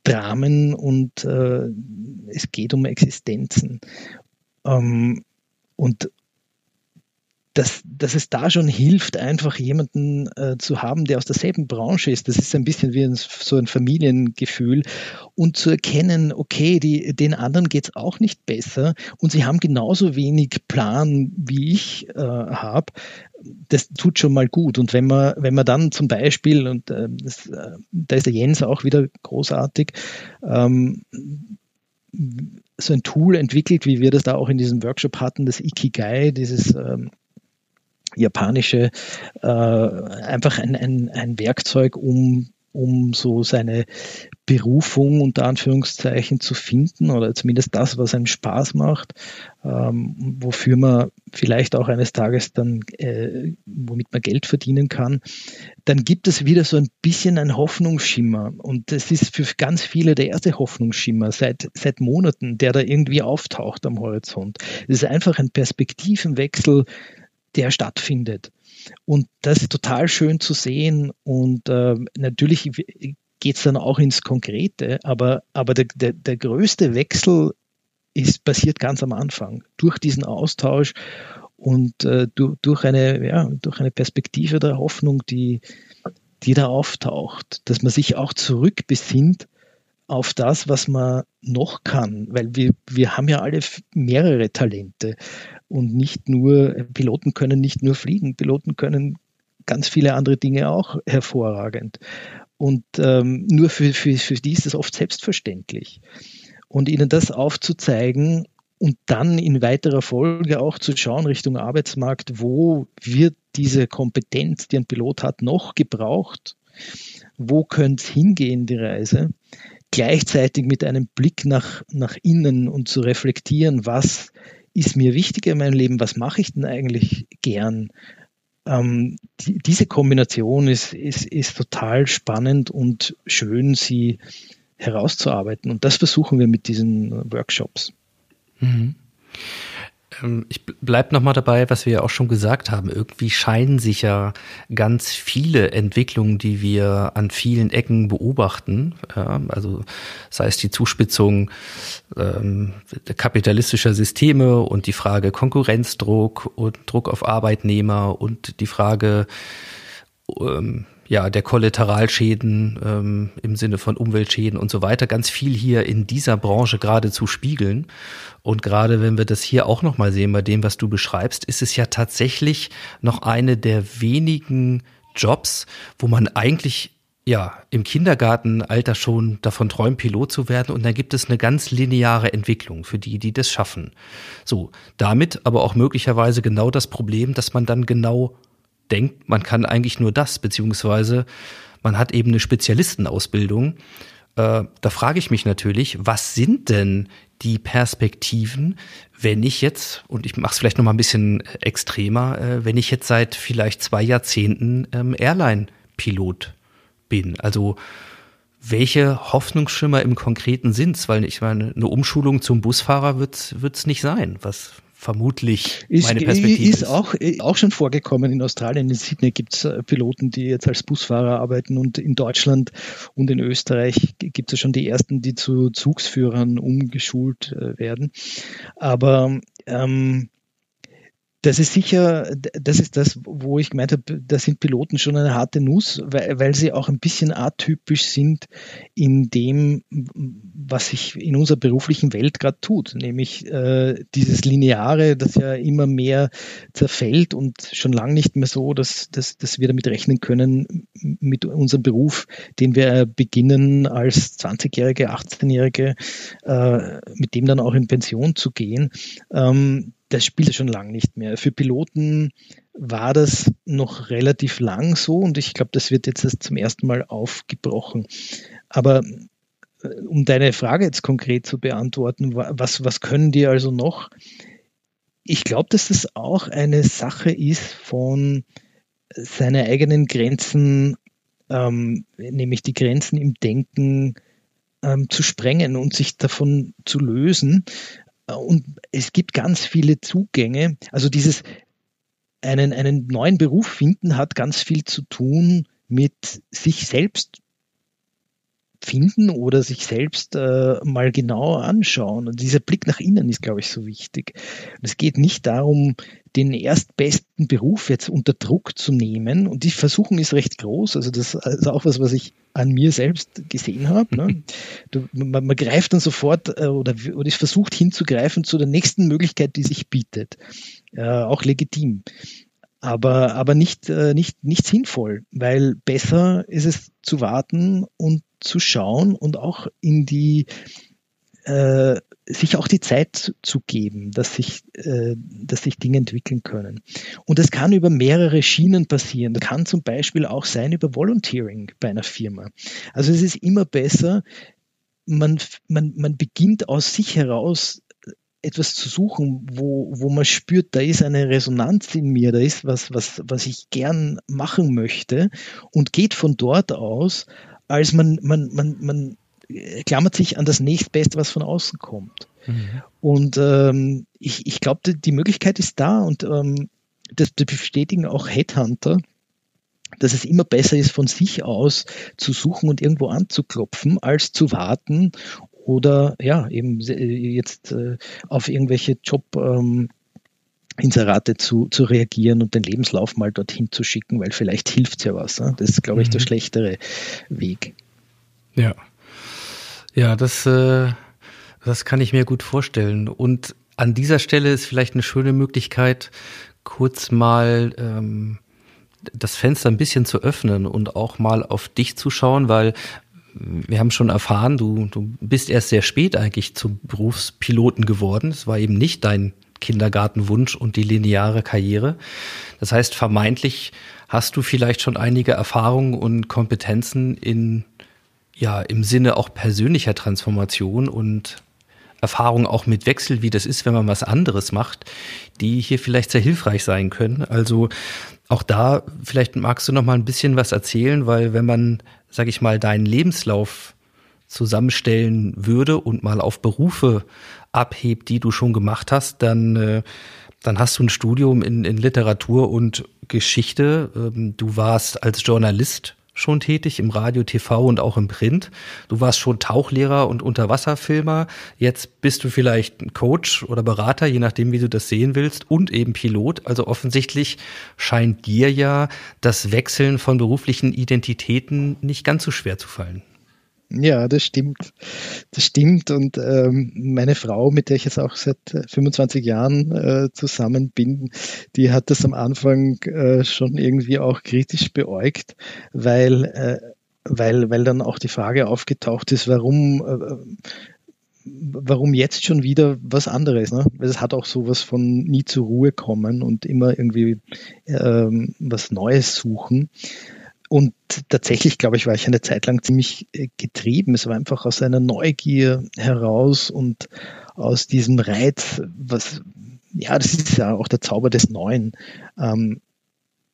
Dramen und äh, es geht um Existenzen. Ähm, und dass, dass es da schon hilft, einfach jemanden äh, zu haben, der aus derselben Branche ist. Das ist ein bisschen wie ein, so ein Familiengefühl und zu erkennen, okay, die, den anderen geht es auch nicht besser und sie haben genauso wenig Plan, wie ich äh, habe. Das tut schon mal gut. Und wenn man, wenn man dann zum Beispiel, und äh, das, äh, da ist der Jens auch wieder großartig, ähm, so ein Tool entwickelt, wie wir das da auch in diesem Workshop hatten, das Ikigai, dieses ähm, japanische, äh, einfach ein, ein, ein Werkzeug, um um so seine Berufung unter Anführungszeichen zu finden oder zumindest das, was einem Spaß macht, ähm, wofür man vielleicht auch eines Tages dann, äh, womit man Geld verdienen kann, dann gibt es wieder so ein bisschen ein Hoffnungsschimmer. Und das ist für ganz viele der erste Hoffnungsschimmer seit, seit Monaten, der da irgendwie auftaucht am Horizont. Es ist einfach ein Perspektivenwechsel, der stattfindet. Und das ist total schön zu sehen. Und äh, natürlich geht es dann auch ins Konkrete, aber, aber der, der, der größte Wechsel ist passiert ganz am Anfang durch diesen Austausch und äh, durch, durch, eine, ja, durch eine Perspektive der Hoffnung, die, die da auftaucht, dass man sich auch zurückbesinnt auf das, was man noch kann, weil wir, wir haben ja alle mehrere Talente und nicht nur, Piloten können nicht nur fliegen, Piloten können ganz viele andere Dinge auch hervorragend. Und ähm, nur für, für, für die ist es oft selbstverständlich. Und ihnen das aufzuzeigen und dann in weiterer Folge auch zu schauen Richtung Arbeitsmarkt, wo wird diese Kompetenz, die ein Pilot hat, noch gebraucht? Wo könnte es hingehen, die Reise? Gleichzeitig mit einem Blick nach, nach innen und zu reflektieren, was ist mir wichtig in meinem Leben, was mache ich denn eigentlich gern? Ähm, die, diese Kombination ist, ist, ist total spannend und schön, sie herauszuarbeiten. Und das versuchen wir mit diesen Workshops. Mhm. Ähm, ich bleibe nochmal dabei, was wir ja auch schon gesagt haben. Irgendwie scheinen sich ja ganz viele Entwicklungen, die wir an vielen Ecken beobachten, ja, also sei es die Zuspitzung ähm, kapitalistischer Systeme und die Frage Konkurrenzdruck und Druck auf Arbeitnehmer und die Frage ähm, ja, der Kollateralschäden ähm, im Sinne von Umweltschäden und so weiter ganz viel hier in dieser Branche gerade zu spiegeln. Und gerade wenn wir das hier auch nochmal sehen bei dem, was du beschreibst, ist es ja tatsächlich noch eine der wenigen Jobs, wo man eigentlich ja, im Kindergartenalter schon davon träumt, Pilot zu werden. Und dann gibt es eine ganz lineare Entwicklung für die, die das schaffen. So, damit aber auch möglicherweise genau das Problem, dass man dann genau denkt, man kann eigentlich nur das, beziehungsweise man hat eben eine Spezialistenausbildung. Äh, da frage ich mich natürlich, was sind denn die Perspektiven, wenn ich jetzt, und ich mache es vielleicht noch mal ein bisschen extremer, äh, wenn ich jetzt seit vielleicht zwei Jahrzehnten ähm, Airline-Pilot bin? Also welche Hoffnungsschimmer im Konkreten sind's? Weil ich meine, eine Umschulung zum Busfahrer wird es nicht sein. Was, vermutlich ist, meine Perspektive ist. Ist auch, auch schon vorgekommen in Australien. In Sydney gibt es äh, Piloten, die jetzt als Busfahrer arbeiten und in Deutschland und in Österreich gibt es schon die ersten, die zu Zugsführern umgeschult äh, werden. Aber ähm, das ist sicher, das ist das, wo ich gemeint habe, da sind Piloten schon eine harte Nuss, weil, weil sie auch ein bisschen atypisch sind in dem, was sich in unserer beruflichen Welt gerade tut, nämlich äh, dieses Lineare, das ja immer mehr zerfällt und schon lange nicht mehr so, dass, dass, dass wir damit rechnen können, mit unserem Beruf, den wir beginnen als 20-Jährige, 18-Jährige, äh, mit dem dann auch in Pension zu gehen. Ähm, das spielt schon lange nicht mehr. Für Piloten war das noch relativ lang so und ich glaube, das wird jetzt zum ersten Mal aufgebrochen. Aber äh, um deine Frage jetzt konkret zu beantworten, was, was können die also noch? Ich glaube, dass das auch eine Sache ist von seine eigenen Grenzen, ähm, nämlich die Grenzen im Denken ähm, zu sprengen und sich davon zu lösen. Und es gibt ganz viele Zugänge. Also dieses einen, einen neuen Beruf finden hat ganz viel zu tun mit sich selbst finden oder sich selbst äh, mal genauer anschauen. Und dieser Blick nach innen ist, glaube ich, so wichtig. Und es geht nicht darum, den erstbesten Beruf jetzt unter Druck zu nehmen. Und die Versuchung ist recht groß. Also das ist auch was, was ich an mir selbst gesehen habe. Ne? Du, man, man, greift dann sofort äh, oder, oder ist versucht hinzugreifen zu der nächsten Möglichkeit, die sich bietet. Äh, auch legitim aber, aber nicht, äh, nicht, nicht sinnvoll, weil besser ist es zu warten und zu schauen und auch in die, äh, sich auch die Zeit zu geben, dass sich, äh, dass sich Dinge entwickeln können. Und das kann über mehrere Schienen passieren. Das kann zum Beispiel auch sein über Volunteering bei einer Firma. Also es ist immer besser, man, man, man beginnt aus sich heraus etwas zu suchen, wo, wo man spürt, da ist eine Resonanz in mir, da ist was, was, was ich gern machen möchte und geht von dort aus, als man, man, man, man klammert sich an das nächstbeste, was von außen kommt. Mhm. Und ähm, ich, ich glaube, die, die, Möglichkeit ist da und ähm, das, das bestätigen auch Headhunter, dass es immer besser ist, von sich aus zu suchen und irgendwo anzuklopfen, als zu warten oder ja, eben jetzt äh, auf irgendwelche Job. Ähm, Inserate zu, zu reagieren und den Lebenslauf mal dorthin zu schicken, weil vielleicht hilft es ja was. Ne? Das ist, glaube ich, der mhm. schlechtere Weg. Ja. Ja, das, äh, das kann ich mir gut vorstellen. Und an dieser Stelle ist vielleicht eine schöne Möglichkeit, kurz mal ähm, das Fenster ein bisschen zu öffnen und auch mal auf dich zu schauen, weil wir haben schon erfahren, du, du bist erst sehr spät eigentlich zum Berufspiloten geworden. Es war eben nicht dein Kindergartenwunsch und die lineare Karriere. Das heißt, vermeintlich hast du vielleicht schon einige Erfahrungen und Kompetenzen in, ja, im Sinne auch persönlicher Transformation und Erfahrungen auch mit Wechsel, wie das ist, wenn man was anderes macht, die hier vielleicht sehr hilfreich sein können. Also auch da, vielleicht magst du noch mal ein bisschen was erzählen, weil wenn man sag ich mal, deinen Lebenslauf zusammenstellen würde und mal auf Berufe abhebt, die du schon gemacht hast, dann, äh, dann hast du ein Studium in, in Literatur und Geschichte. Ähm, du warst als Journalist schon tätig im Radio, TV und auch im Print. Du warst schon Tauchlehrer und Unterwasserfilmer. Jetzt bist du vielleicht ein Coach oder Berater, je nachdem, wie du das sehen willst, und eben Pilot. Also offensichtlich scheint dir ja das Wechseln von beruflichen Identitäten nicht ganz so schwer zu fallen. Ja, das stimmt. Das stimmt. Und ähm, meine Frau, mit der ich jetzt auch seit 25 Jahren äh, zusammen bin, die hat das am Anfang äh, schon irgendwie auch kritisch beäugt, weil, äh, weil, weil dann auch die Frage aufgetaucht ist, warum, äh, warum jetzt schon wieder was anderes? Ne? Weil es hat auch sowas von nie zur Ruhe kommen und immer irgendwie ähm, was Neues suchen. Und tatsächlich, glaube ich, war ich eine Zeit lang ziemlich äh, getrieben. Es war einfach aus einer Neugier heraus und aus diesem Reiz, was, ja, das ist ja auch der Zauber des Neuen. Ähm,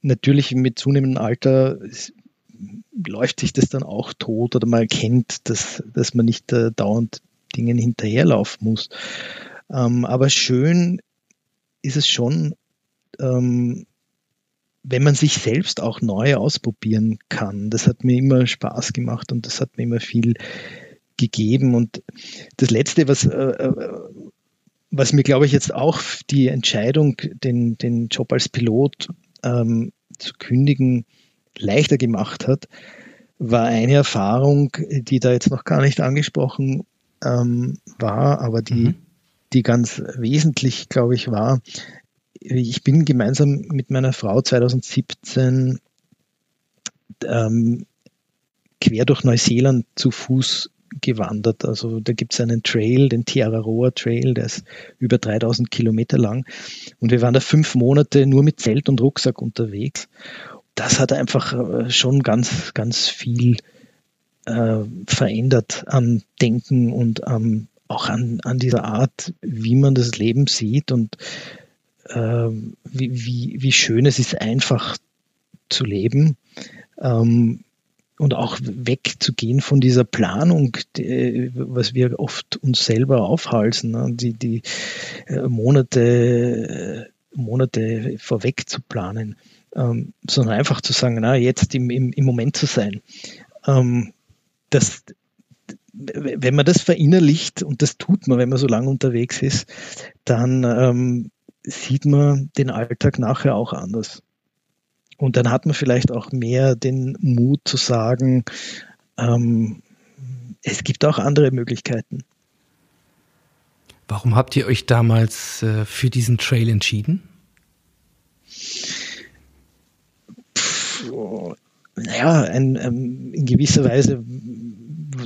natürlich mit zunehmendem Alter läuft sich das dann auch tot oder man erkennt, dass, dass man nicht äh, dauernd Dingen hinterherlaufen muss. Ähm, aber schön ist es schon, ähm, wenn man sich selbst auch neu ausprobieren kann. Das hat mir immer Spaß gemacht und das hat mir immer viel gegeben. Und das Letzte, was, äh, äh, was mir, glaube ich, jetzt auch die Entscheidung, den, den Job als Pilot ähm, zu kündigen, leichter gemacht hat, war eine Erfahrung, die da jetzt noch gar nicht angesprochen ähm, war, aber die, mhm. die ganz wesentlich, glaube ich, war ich bin gemeinsam mit meiner Frau 2017 ähm, quer durch Neuseeland zu Fuß gewandert. Also da gibt es einen Trail, den Tiararoa Trail, der ist über 3000 Kilometer lang. Und wir waren da fünf Monate nur mit Zelt und Rucksack unterwegs. Das hat einfach äh, schon ganz, ganz viel äh, verändert am Denken und ähm, auch an, an dieser Art, wie man das Leben sieht und ähm, wie, wie, wie schön es ist, einfach zu leben ähm, und auch wegzugehen von dieser Planung, die, was wir oft uns selber aufhalsen, ne? die, die äh, Monate, Monate vorweg zu planen, ähm, sondern einfach zu sagen, na, jetzt im, im, im Moment zu sein. Ähm, das, wenn man das verinnerlicht, und das tut man, wenn man so lange unterwegs ist, dann ähm, sieht man den Alltag nachher auch anders. Und dann hat man vielleicht auch mehr den Mut zu sagen, ähm, es gibt auch andere Möglichkeiten. Warum habt ihr euch damals äh, für diesen Trail entschieden? Puh, naja, ein, ähm, in gewisser Weise,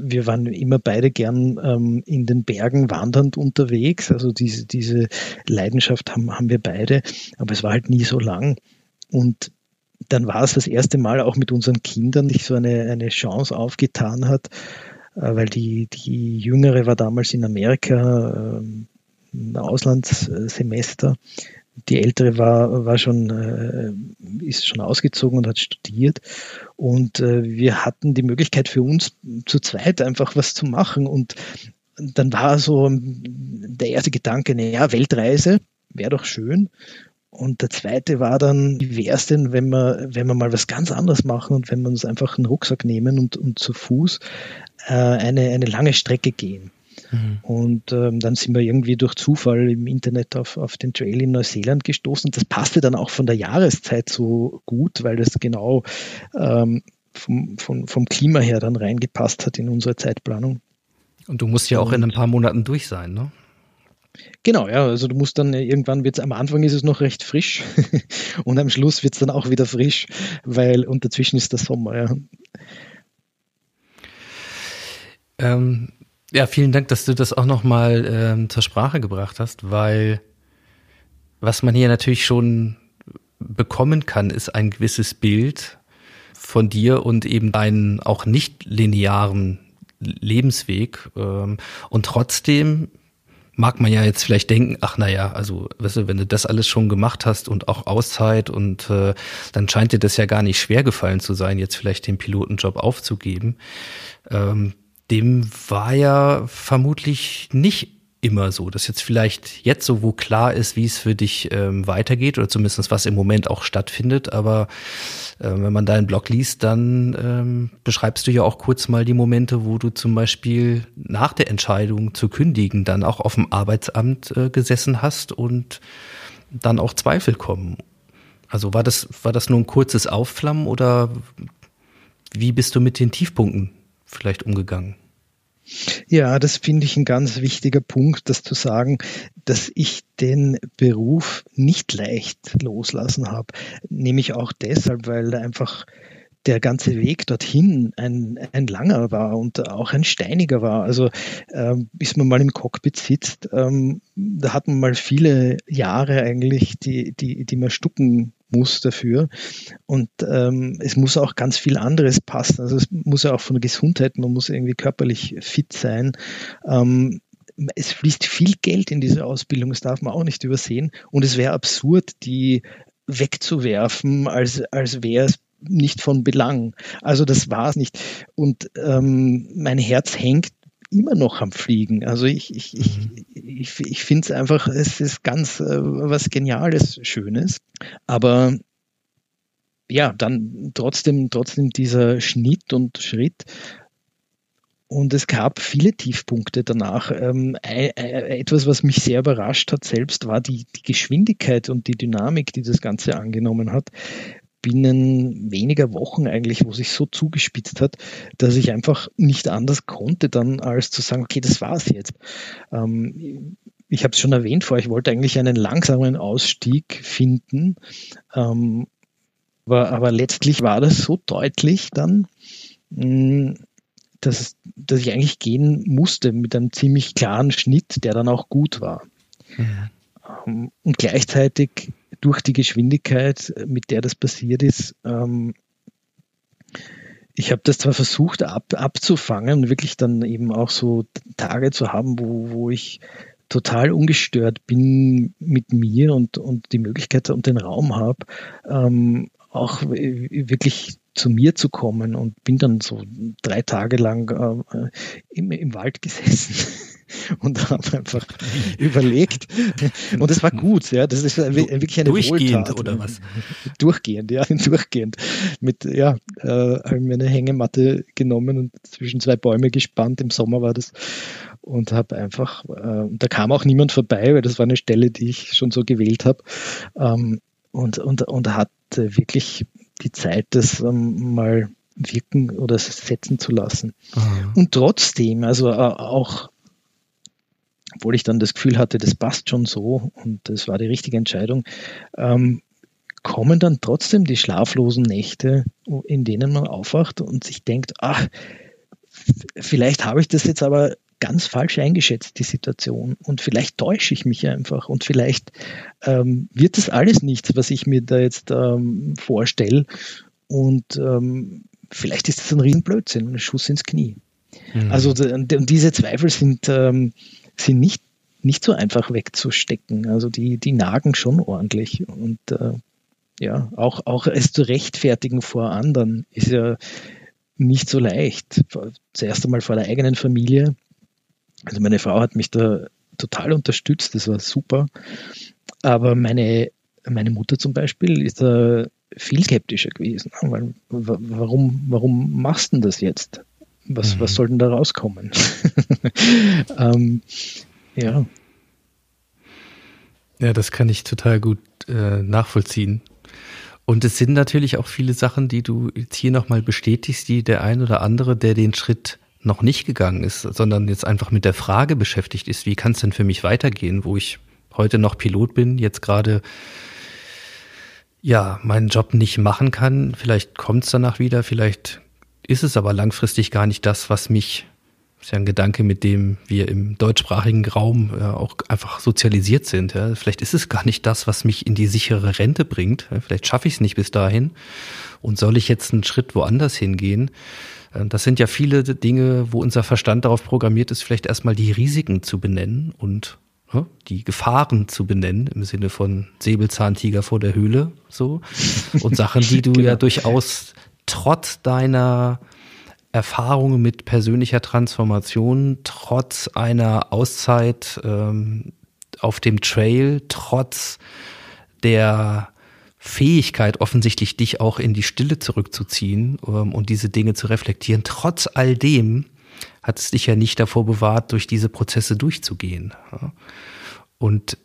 wir waren immer beide gern ähm, in den Bergen wandernd unterwegs. Also diese, diese Leidenschaft haben, haben wir beide, aber es war halt nie so lang. Und dann war es das erste Mal auch mit unseren Kindern, sich so eine, eine Chance aufgetan hat, äh, weil die, die Jüngere war damals in Amerika, äh, ein Auslandssemester. Die ältere war, war schon, äh, ist schon ausgezogen und hat studiert. Und äh, wir hatten die Möglichkeit für uns zu zweit einfach was zu machen. Und dann war so der erste Gedanke, naja, Weltreise wäre doch schön. Und der zweite war dann, wie wäre es denn, wenn wir, wenn wir mal was ganz anderes machen und wenn wir uns einfach einen Rucksack nehmen und, und zu Fuß äh, eine, eine lange Strecke gehen. Mhm. Und ähm, dann sind wir irgendwie durch Zufall im Internet auf, auf den Trail in Neuseeland gestoßen. Das passte dann auch von der Jahreszeit so gut, weil das genau ähm, vom, vom, vom Klima her dann reingepasst hat in unsere Zeitplanung. Und du musst ja auch in ein paar Monaten durch sein, ne? Genau, ja, also du musst dann irgendwann wird's, am Anfang ist es noch recht frisch und am Schluss wird es dann auch wieder frisch, weil und dazwischen ist der Sommer, ja. Ähm, ja, vielen Dank, dass du das auch nochmal ähm, zur Sprache gebracht hast, weil was man hier natürlich schon bekommen kann, ist ein gewisses Bild von dir und eben deinen auch nicht linearen Lebensweg. Ähm, und trotzdem mag man ja jetzt vielleicht denken, ach naja, also weißt du, wenn du das alles schon gemacht hast und auch Auszeit und äh, dann scheint dir das ja gar nicht schwer gefallen zu sein, jetzt vielleicht den Pilotenjob aufzugeben. Ähm, dem war ja vermutlich nicht immer so. Dass jetzt vielleicht jetzt so, wo klar ist, wie es für dich ähm, weitergeht oder zumindest was im Moment auch stattfindet. Aber äh, wenn man deinen Blog liest, dann ähm, beschreibst du ja auch kurz mal die Momente, wo du zum Beispiel nach der Entscheidung zu kündigen dann auch auf dem Arbeitsamt äh, gesessen hast und dann auch Zweifel kommen. Also war das, war das nur ein kurzes Aufflammen oder wie bist du mit den Tiefpunkten vielleicht umgegangen? Ja, das finde ich ein ganz wichtiger Punkt, das zu sagen, dass ich den Beruf nicht leicht loslassen habe. Nämlich auch deshalb, weil einfach der ganze Weg dorthin ein, ein langer war und auch ein steiniger war. Also ähm, bis man mal im Cockpit sitzt, ähm, da hat man mal viele Jahre eigentlich, die, die, die man stucken muss dafür. Und ähm, es muss auch ganz viel anderes passen. Also es muss ja auch von der Gesundheit, man muss irgendwie körperlich fit sein. Ähm, es fließt viel Geld in diese Ausbildung, das darf man auch nicht übersehen. Und es wäre absurd, die wegzuwerfen, als, als wäre es nicht von Belang. Also das war es nicht. Und ähm, mein Herz hängt immer noch am Fliegen. Also ich, ich, ich, mhm. ich, ich finde es einfach, es ist ganz äh, was Geniales, Schönes. Aber ja, dann trotzdem, trotzdem dieser Schnitt und Schritt. Und es gab viele Tiefpunkte danach. Ähm, etwas, was mich sehr überrascht hat selbst, war die, die Geschwindigkeit und die Dynamik, die das Ganze angenommen hat binnen weniger Wochen eigentlich, wo sich so zugespitzt hat, dass ich einfach nicht anders konnte, dann als zu sagen, okay, das war's jetzt. Ähm, ich habe es schon erwähnt vorher, ich wollte eigentlich einen langsameren Ausstieg finden, ähm, aber, aber letztlich war das so deutlich dann, mh, mm, dass, dass ich eigentlich gehen musste mit einem ziemlich klaren Schnitt, der dann auch gut war. Mhm. Ähm, und gleichzeitig durch die Geschwindigkeit, mit der das passiert ist, ähm, ich habe das zwar versucht ab, abzufangen, wirklich dann eben auch so Tage zu haben, wo, wo ich total ungestört bin mit mir und, und die Möglichkeit und den Raum habe, ähm, auch wirklich zu mir zu kommen und bin dann so drei Tage lang äh, im, im Wald gesessen und habe einfach überlegt. Und es war gut, ja. Das ist wirklich eine Durchgehend Wohltat. oder was? Durchgehend, ja, durchgehend. Mit, ja, äh, habe mir eine Hängematte genommen und zwischen zwei Bäume gespannt. Im Sommer war das. Und habe einfach, äh, da kam auch niemand vorbei, weil das war eine Stelle, die ich schon so gewählt habe. Ähm, und, und, und hatte wirklich die Zeit, das ähm, mal wirken oder setzen zu lassen. Ah. Und trotzdem, also äh, auch, obwohl ich dann das Gefühl hatte, das passt schon so und das war die richtige Entscheidung, ähm, kommen dann trotzdem die schlaflosen Nächte, in denen man aufwacht und sich denkt, ach, vielleicht habe ich das jetzt aber ganz falsch eingeschätzt, die Situation. Und vielleicht täusche ich mich einfach. Und vielleicht ähm, wird das alles nichts, was ich mir da jetzt ähm, vorstelle. Und ähm, vielleicht ist das ein Riesenblödsinn, ein Schuss ins Knie. Mhm. Also und diese Zweifel sind, ähm, sind nicht, nicht so einfach wegzustecken. Also die, die nagen schon ordentlich. Und äh, ja, auch, auch es zu rechtfertigen vor anderen ist ja nicht so leicht. Zuerst einmal vor der eigenen Familie. Also meine Frau hat mich da total unterstützt, das war super. Aber meine, meine Mutter zum Beispiel ist da viel skeptischer gewesen. Weil, warum, warum machst du denn das jetzt? Was, mhm. was soll denn da rauskommen? ähm, ja. Ja, das kann ich total gut äh, nachvollziehen. Und es sind natürlich auch viele Sachen, die du jetzt hier nochmal bestätigst, die der ein oder andere, der den Schritt noch nicht gegangen ist, sondern jetzt einfach mit der Frage beschäftigt ist, wie kann es denn für mich weitergehen, wo ich heute noch Pilot bin, jetzt gerade ja, meinen Job nicht machen kann. Vielleicht kommt es danach wieder, vielleicht ist es aber langfristig gar nicht das, was mich, das ist ja ein Gedanke, mit dem wir im deutschsprachigen Raum ja, auch einfach sozialisiert sind. Ja. Vielleicht ist es gar nicht das, was mich in die sichere Rente bringt. Vielleicht schaffe ich es nicht bis dahin. Und soll ich jetzt einen Schritt woanders hingehen? Äh, das sind ja viele Dinge, wo unser Verstand darauf programmiert ist, vielleicht erstmal die Risiken zu benennen und Ne, die Gefahren zu benennen, im Sinne von Säbelzahntiger vor der Höhle, so. Und Sachen, die du genau. ja durchaus trotz deiner Erfahrungen mit persönlicher Transformation, trotz einer Auszeit ähm, auf dem Trail, trotz der Fähigkeit, offensichtlich dich auch in die Stille zurückzuziehen ähm, und diese Dinge zu reflektieren, trotz all dem hat es dich ja nicht davor bewahrt, durch diese Prozesse durchzugehen. Und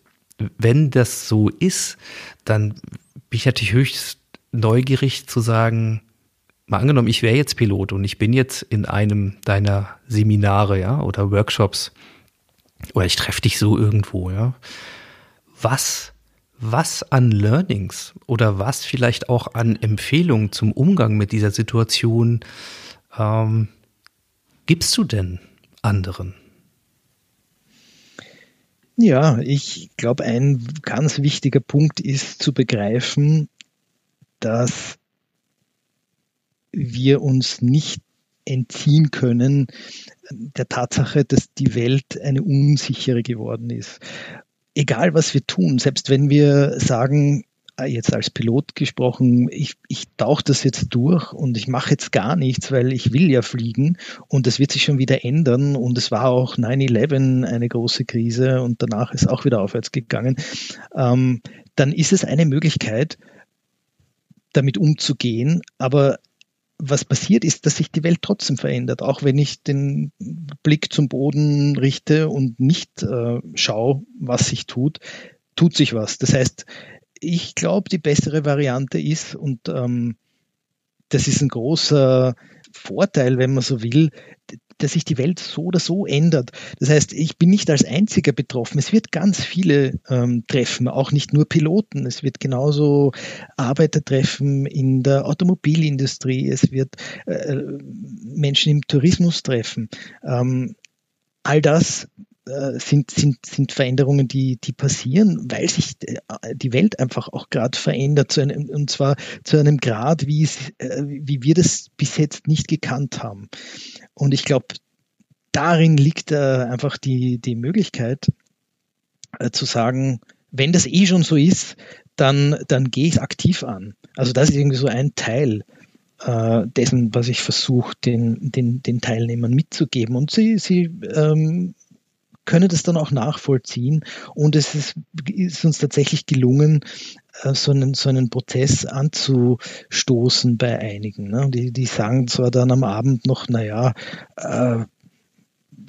wenn das so ist, dann bin ich natürlich höchst neugierig zu sagen, mal angenommen, ich wäre jetzt Pilot und ich bin jetzt in einem deiner Seminare, ja, oder Workshops, oder ich treffe dich so irgendwo, ja. Was, was an Learnings oder was vielleicht auch an Empfehlungen zum Umgang mit dieser Situation ähm, gibst du denn anderen? Ja, ich glaube, ein ganz wichtiger Punkt ist zu begreifen, dass wir uns nicht entziehen können der Tatsache, dass die Welt eine unsichere geworden ist. Egal was wir tun, selbst wenn wir sagen, Ah, jetzt als Pilot gesprochen, ich, ich tauche das jetzt durch und ich mache jetzt gar nichts, weil ich will ja fliegen und es wird sich schon wieder ändern und es war auch 9-11 eine große Krise und danach ist auch wieder aufwärts gegangen, ähm, dann ist es eine Möglichkeit, damit umzugehen, aber was passiert ist, dass sich die Welt trotzdem verändert, auch wenn ich den Blick zum Boden richte und nicht äh, schaue, was sich tut, tut sich was. Das heißt, ich glaube, die bessere Variante ist, und ähm, das ist ein großer Vorteil, wenn man so will, dass sich die Welt so oder so ändert. Das heißt, ich bin nicht als einziger betroffen. Es wird ganz viele ähm, treffen, auch nicht nur Piloten. Es wird genauso Arbeiter treffen in der Automobilindustrie. Es wird äh, Menschen im Tourismus treffen. Ähm, all das äh, sind, sind, sind Veränderungen, die, die passieren, weil sich äh, die Welt einfach auch gerade verändert, zu einem, und zwar zu einem Grad, wie, es, äh, wie wir das bis jetzt nicht gekannt haben. Und ich glaube, darin liegt einfach die, die Möglichkeit zu sagen, wenn das eh schon so ist, dann, dann gehe ich es aktiv an. Also das ist irgendwie so ein Teil dessen, was ich versuche, den, den, den Teilnehmern mitzugeben. Und sie, sie ähm, können das dann auch nachvollziehen und es ist, ist uns tatsächlich gelungen, äh, so einen, so einen Prozess anzustoßen bei einigen. Ne? Die, die sagen zwar dann am Abend noch, naja, äh,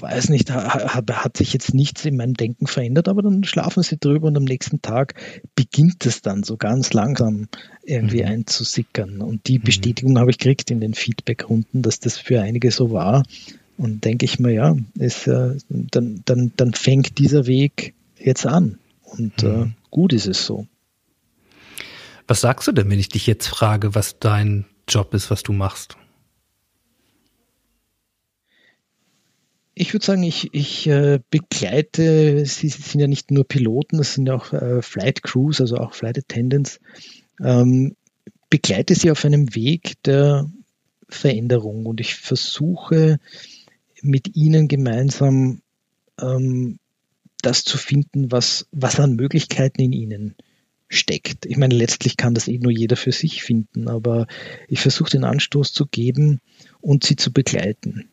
weiß nicht, hat, hat sich jetzt nichts in meinem Denken verändert, aber dann schlafen sie drüber und am nächsten Tag beginnt es dann so ganz langsam irgendwie mhm. einzusickern. Und die mhm. Bestätigung habe ich gekriegt in den Feedback-Runden, dass das für einige so war. Und denke ich mir, ja, ist, äh, dann, dann, dann fängt dieser Weg jetzt an. Und äh, mhm. äh, gut ist es so. Was sagst du denn, wenn ich dich jetzt frage, was dein Job ist, was du machst? Ich würde sagen, ich, ich äh, begleite, sie, sind ja nicht nur Piloten, das sind ja auch äh, Flight Crews, also auch Flight Attendants, ähm, begleite sie auf einem Weg der Veränderung und ich versuche mit ihnen gemeinsam ähm, das zu finden, was, was an Möglichkeiten in ihnen steckt. Ich meine, letztlich kann das eh nur jeder für sich finden, aber ich versuche den Anstoß zu geben und sie zu begleiten.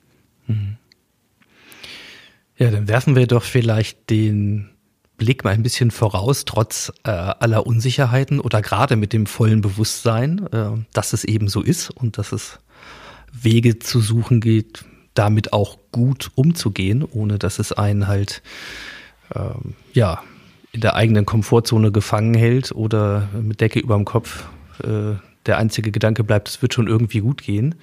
Mhm. Ja, dann werfen wir doch vielleicht den Blick mal ein bisschen voraus, trotz äh, aller Unsicherheiten oder gerade mit dem vollen Bewusstsein, äh, dass es eben so ist und dass es Wege zu suchen geht, damit auch gut umzugehen, ohne dass es einen halt äh, ja in der eigenen Komfortzone gefangen hält oder mit Decke über dem Kopf äh, der einzige Gedanke bleibt, es wird schon irgendwie gut gehen.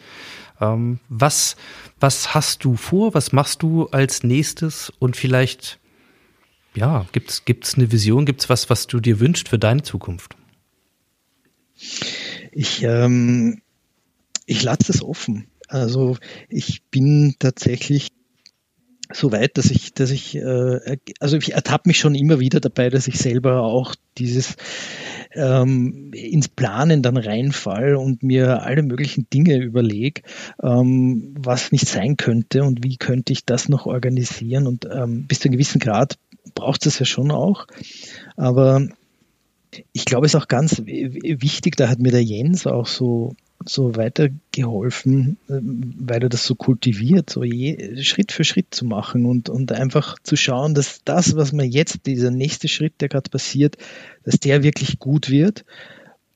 Ähm, was, was hast du vor? Was machst du als nächstes? Und vielleicht, ja, gibt es eine Vision? Gibt es was, was du dir wünschst für deine Zukunft? Ich, ähm, ich lasse es offen. Also ich bin tatsächlich so weit, dass ich, dass ich, äh, also ich ertappe mich schon immer wieder dabei, dass ich selber auch dieses ähm, ins Planen dann reinfall und mir alle möglichen Dinge überlege, ähm, was nicht sein könnte und wie könnte ich das noch organisieren. Und ähm, bis zu einem gewissen Grad braucht es ja schon auch. Aber ich glaube, es ist auch ganz wichtig, da hat mir der Jens auch so so weitergeholfen, ähm, weil er das so kultiviert, so je, Schritt für Schritt zu machen und, und einfach zu schauen, dass das, was man jetzt, dieser nächste Schritt, der gerade passiert, dass der wirklich gut wird.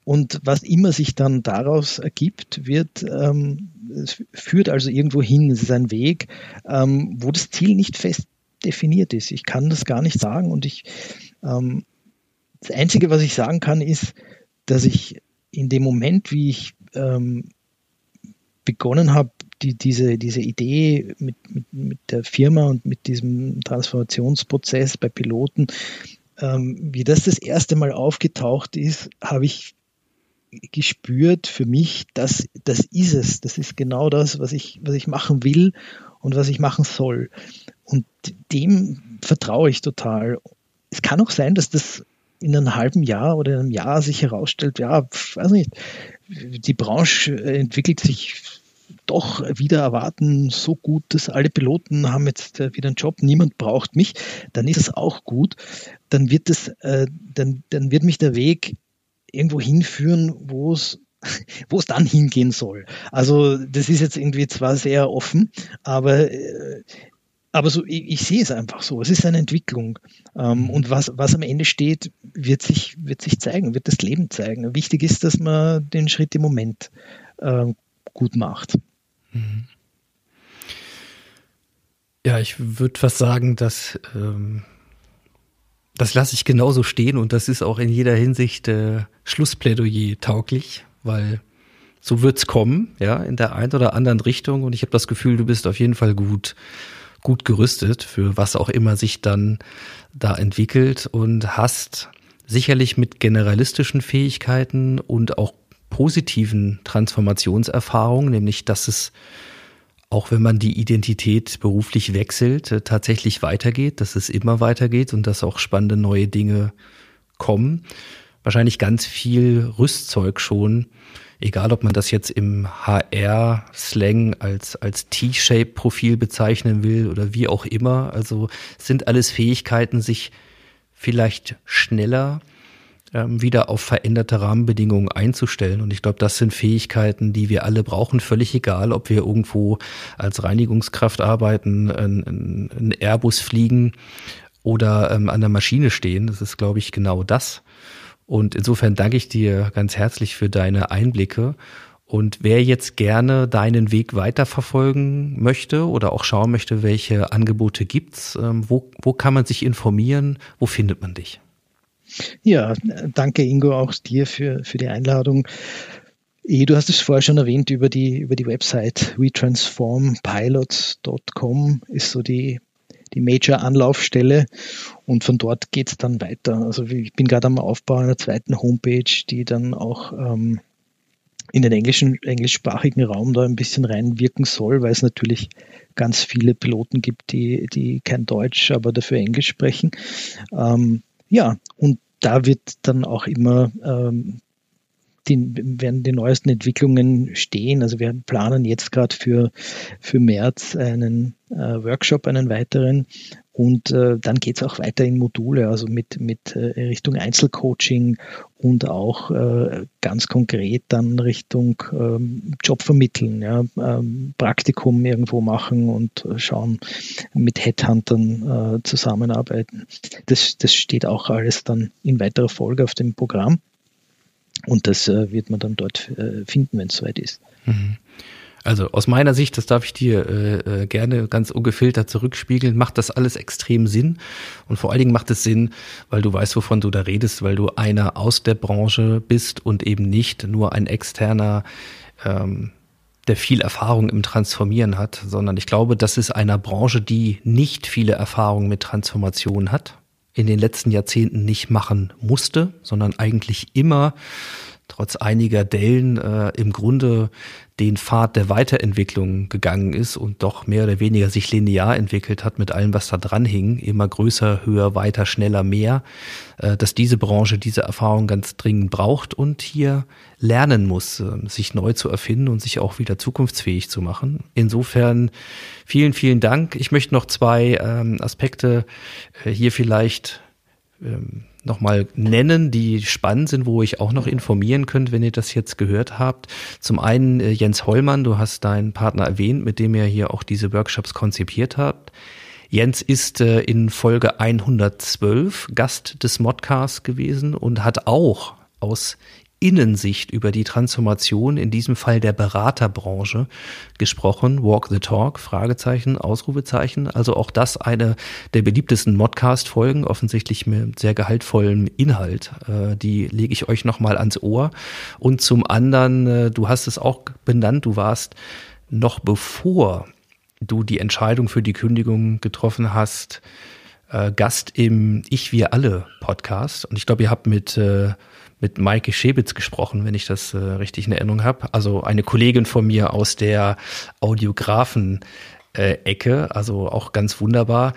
Und was immer sich dann daraus ergibt, wird, ähm, es führt also irgendwo hin. Es ist ein Weg, ähm, wo das Ziel nicht fest definiert ist. Ich kann das gar nicht sagen. Und ich, ähm, das Einzige, was ich sagen kann, ist, dass ich in dem Moment, wie ich ähm, begonnen habe, die, diese, diese Idee mit, mit, mit der Firma und mit diesem Transformationsprozess bei Piloten, ähm, wie das das erste Mal aufgetaucht ist, habe ich gespürt für mich, dass das ist es. Das ist genau das, was ich, was ich machen will und was ich machen soll. Und dem vertraue ich total. Es kann auch sein, dass das in einem halben Jahr oder in einem Jahr sich herausstellt, ja, weiß nicht, die Branche entwickelt sich doch wieder erwarten, so gut, dass alle Piloten haben jetzt äh, wieder einen Job, niemand braucht mich, dann ist es auch gut. Dann wird es, äh, dann, dann wird mich der Weg irgendwo hinführen, wo es wo es dann hingehen soll. Also das ist jetzt irgendwie zwar sehr offen, aber äh, aber so, ich, ich, sehe es einfach so. Es ist eine Entwicklung. Ähm, und was, was am Ende steht, wird sich, wird sich zeigen, wird das Leben zeigen. Wichtig ist, dass man den Schritt im Moment äh, gut macht. Mhm. Ja, ich würde fast sagen, dass ähm, das lasse ich genauso stehen und das ist auch in jeder Hinsicht äh, Schlussplädoyer tauglich, weil so wird es kommen, ja, in der einen oder anderen Richtung und ich habe das Gefühl, du bist auf jeden Fall gut gut gerüstet für was auch immer sich dann da entwickelt und hast sicherlich mit generalistischen Fähigkeiten und auch positiven Transformationserfahrungen, nämlich dass es auch wenn man die Identität beruflich wechselt, äh, tatsächlich weitergeht, dass es immer weitergeht und dass auch spannende neue Dinge kommen. Wahrscheinlich ganz viel Rüstzeug schon egal ob man das jetzt im HR-Slang als, als T-Shape-Profil bezeichnen will oder wie auch immer. Also sind alles Fähigkeiten, sich vielleicht schneller ähm, wieder auf veränderte Rahmenbedingungen einzustellen. Und ich glaube, das sind Fähigkeiten, die wir alle brauchen, völlig egal, ob wir irgendwo als Reinigungskraft arbeiten, einen Airbus fliegen oder ähm, an der Maschine stehen. Das ist, glaube ich, genau das. Und insofern danke ich dir ganz herzlich für deine Einblicke. Und wer jetzt gerne deinen Weg weiterverfolgen möchte oder auch schauen möchte, welche Angebote gibt's, ähm, wo, wo kann man sich informieren, wo findet man dich? Ja, danke Ingo auch dir für, für die Einladung. Eh, du hast es vorher schon erwähnt über die, über die Website wetransformpilot.com ist so die, die Major-Anlaufstelle und von dort geht es dann weiter. Also ich bin gerade am Aufbau einer zweiten Homepage, die dann auch ähm, in den englischen, englischsprachigen Raum da ein bisschen reinwirken soll, weil es natürlich ganz viele Piloten gibt, die, die kein Deutsch, aber dafür Englisch sprechen. Ähm, ja, und da wird dann auch immer ähm, die, werden die neuesten Entwicklungen stehen. Also wir planen jetzt gerade für, für März einen äh, Workshop, einen weiteren. Und äh, dann geht es auch weiter in Module, also mit, mit äh, Richtung Einzelcoaching und auch äh, ganz konkret dann Richtung ähm, Job vermitteln, ja, ähm, Praktikum irgendwo machen und schauen, mit Headhuntern äh, zusammenarbeiten. Das, das steht auch alles dann in weiterer Folge auf dem Programm. Und das äh, wird man dann dort äh, finden, wenn es soweit ist. Mhm. Also aus meiner Sicht, das darf ich dir äh, äh, gerne ganz ungefiltert zurückspiegeln, macht das alles extrem Sinn. Und vor allen Dingen macht es Sinn, weil du weißt, wovon du da redest, weil du einer aus der Branche bist und eben nicht nur ein externer, ähm, der viel Erfahrung im Transformieren hat, sondern ich glaube, das ist einer Branche, die nicht viele Erfahrungen mit Transformation hat in den letzten Jahrzehnten nicht machen musste, sondern eigentlich immer trotz einiger Dellen äh, im Grunde den Pfad der Weiterentwicklung gegangen ist und doch mehr oder weniger sich linear entwickelt hat mit allem, was da dran hing, immer größer, höher, weiter, schneller, mehr, äh, dass diese Branche diese Erfahrung ganz dringend braucht und hier lernen muss, äh, sich neu zu erfinden und sich auch wieder zukunftsfähig zu machen. Insofern vielen, vielen Dank. Ich möchte noch zwei ähm, Aspekte äh, hier vielleicht ähm, nochmal nennen, die spannend sind, wo ich auch noch informieren könnt, wenn ihr das jetzt gehört habt. Zum einen äh, Jens Hollmann, du hast deinen Partner erwähnt, mit dem ihr hier auch diese Workshops konzipiert habt. Jens ist äh, in Folge 112 Gast des Modcasts gewesen und hat auch aus Innensicht über die Transformation, in diesem Fall der Beraterbranche, gesprochen. Walk the Talk, Fragezeichen, Ausrufezeichen. Also auch das eine der beliebtesten Modcast-Folgen, offensichtlich mit sehr gehaltvollem Inhalt. Äh, die lege ich euch nochmal ans Ohr. Und zum anderen, äh, du hast es auch benannt, du warst noch bevor du die Entscheidung für die Kündigung getroffen hast, äh, Gast im Ich Wir Alle Podcast. Und ich glaube, ihr habt mit mit Maike Schebitz gesprochen, wenn ich das äh, richtig in Erinnerung habe. Also eine Kollegin von mir aus der Audiografen-Ecke, also auch ganz wunderbar.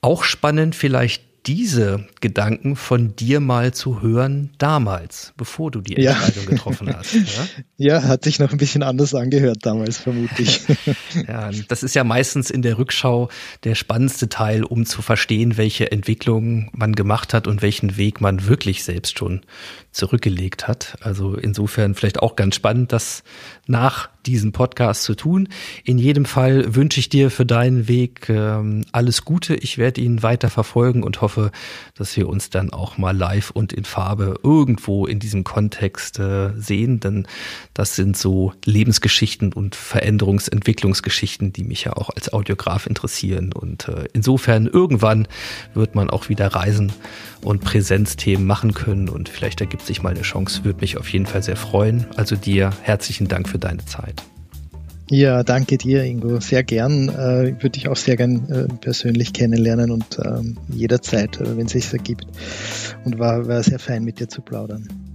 Auch spannend vielleicht diese Gedanken von dir mal zu hören damals, bevor du die Entscheidung ja. getroffen hast. Ja? ja? hat sich noch ein bisschen anders angehört damals, vermute ich. ja, das ist ja meistens in der Rückschau der spannendste Teil, um zu verstehen, welche Entwicklung man gemacht hat und welchen Weg man wirklich selbst schon zurückgelegt hat. Also insofern vielleicht auch ganz spannend, das nach diesem Podcast zu tun. In jedem Fall wünsche ich dir für deinen Weg ähm, alles Gute. Ich werde ihn weiter verfolgen und hoffe, dass wir uns dann auch mal live und in Farbe irgendwo in diesem Kontext äh, sehen, denn das sind so Lebensgeschichten und Veränderungsentwicklungsgeschichten, die mich ja auch als Audiograf interessieren. Und äh, insofern irgendwann wird man auch wieder reisen und Präsenzthemen machen können und vielleicht ergibt sich mal eine Chance, würde mich auf jeden Fall sehr freuen. Also dir herzlichen Dank für deine Zeit. Ja, danke dir, Ingo. Sehr gern. Äh, würde ich auch sehr gern äh, persönlich kennenlernen und ähm, jederzeit, äh, wenn es sich ergibt. Und war, war sehr fein, mit dir zu plaudern.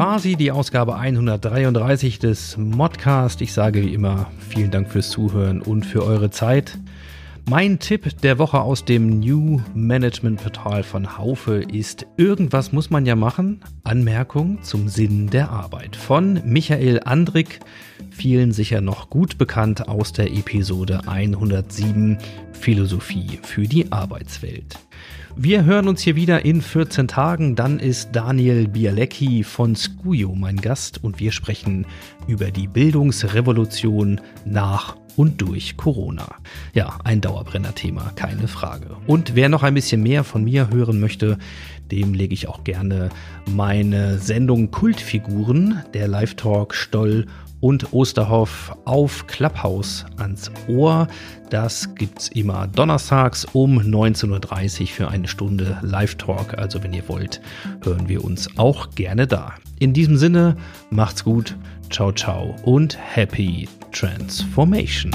War sie, die Ausgabe 133 des Modcast. Ich sage wie immer vielen Dank fürs Zuhören und für eure Zeit. Mein Tipp der Woche aus dem New Management Portal von Haufe ist Irgendwas muss man ja machen. Anmerkung zum Sinn der Arbeit von Michael Andrick, vielen sicher noch gut bekannt aus der Episode 107 Philosophie für die Arbeitswelt. Wir hören uns hier wieder in 14 Tagen. Dann ist Daniel Bialecki von Skuyo mein Gast und wir sprechen über die Bildungsrevolution nach und durch Corona. Ja, ein Dauerbrenner-Thema, keine Frage. Und wer noch ein bisschen mehr von mir hören möchte, dem lege ich auch gerne meine Sendung Kultfiguren, der Live-Talk Stoll und Osterhoff auf Clubhouse ans Ohr. Das gibt's immer donnerstags um 19.30 Uhr für eine Stunde Live-Talk. Also wenn ihr wollt, hören wir uns auch gerne da. In diesem Sinne, macht's gut, ciao, ciao und happy transformation.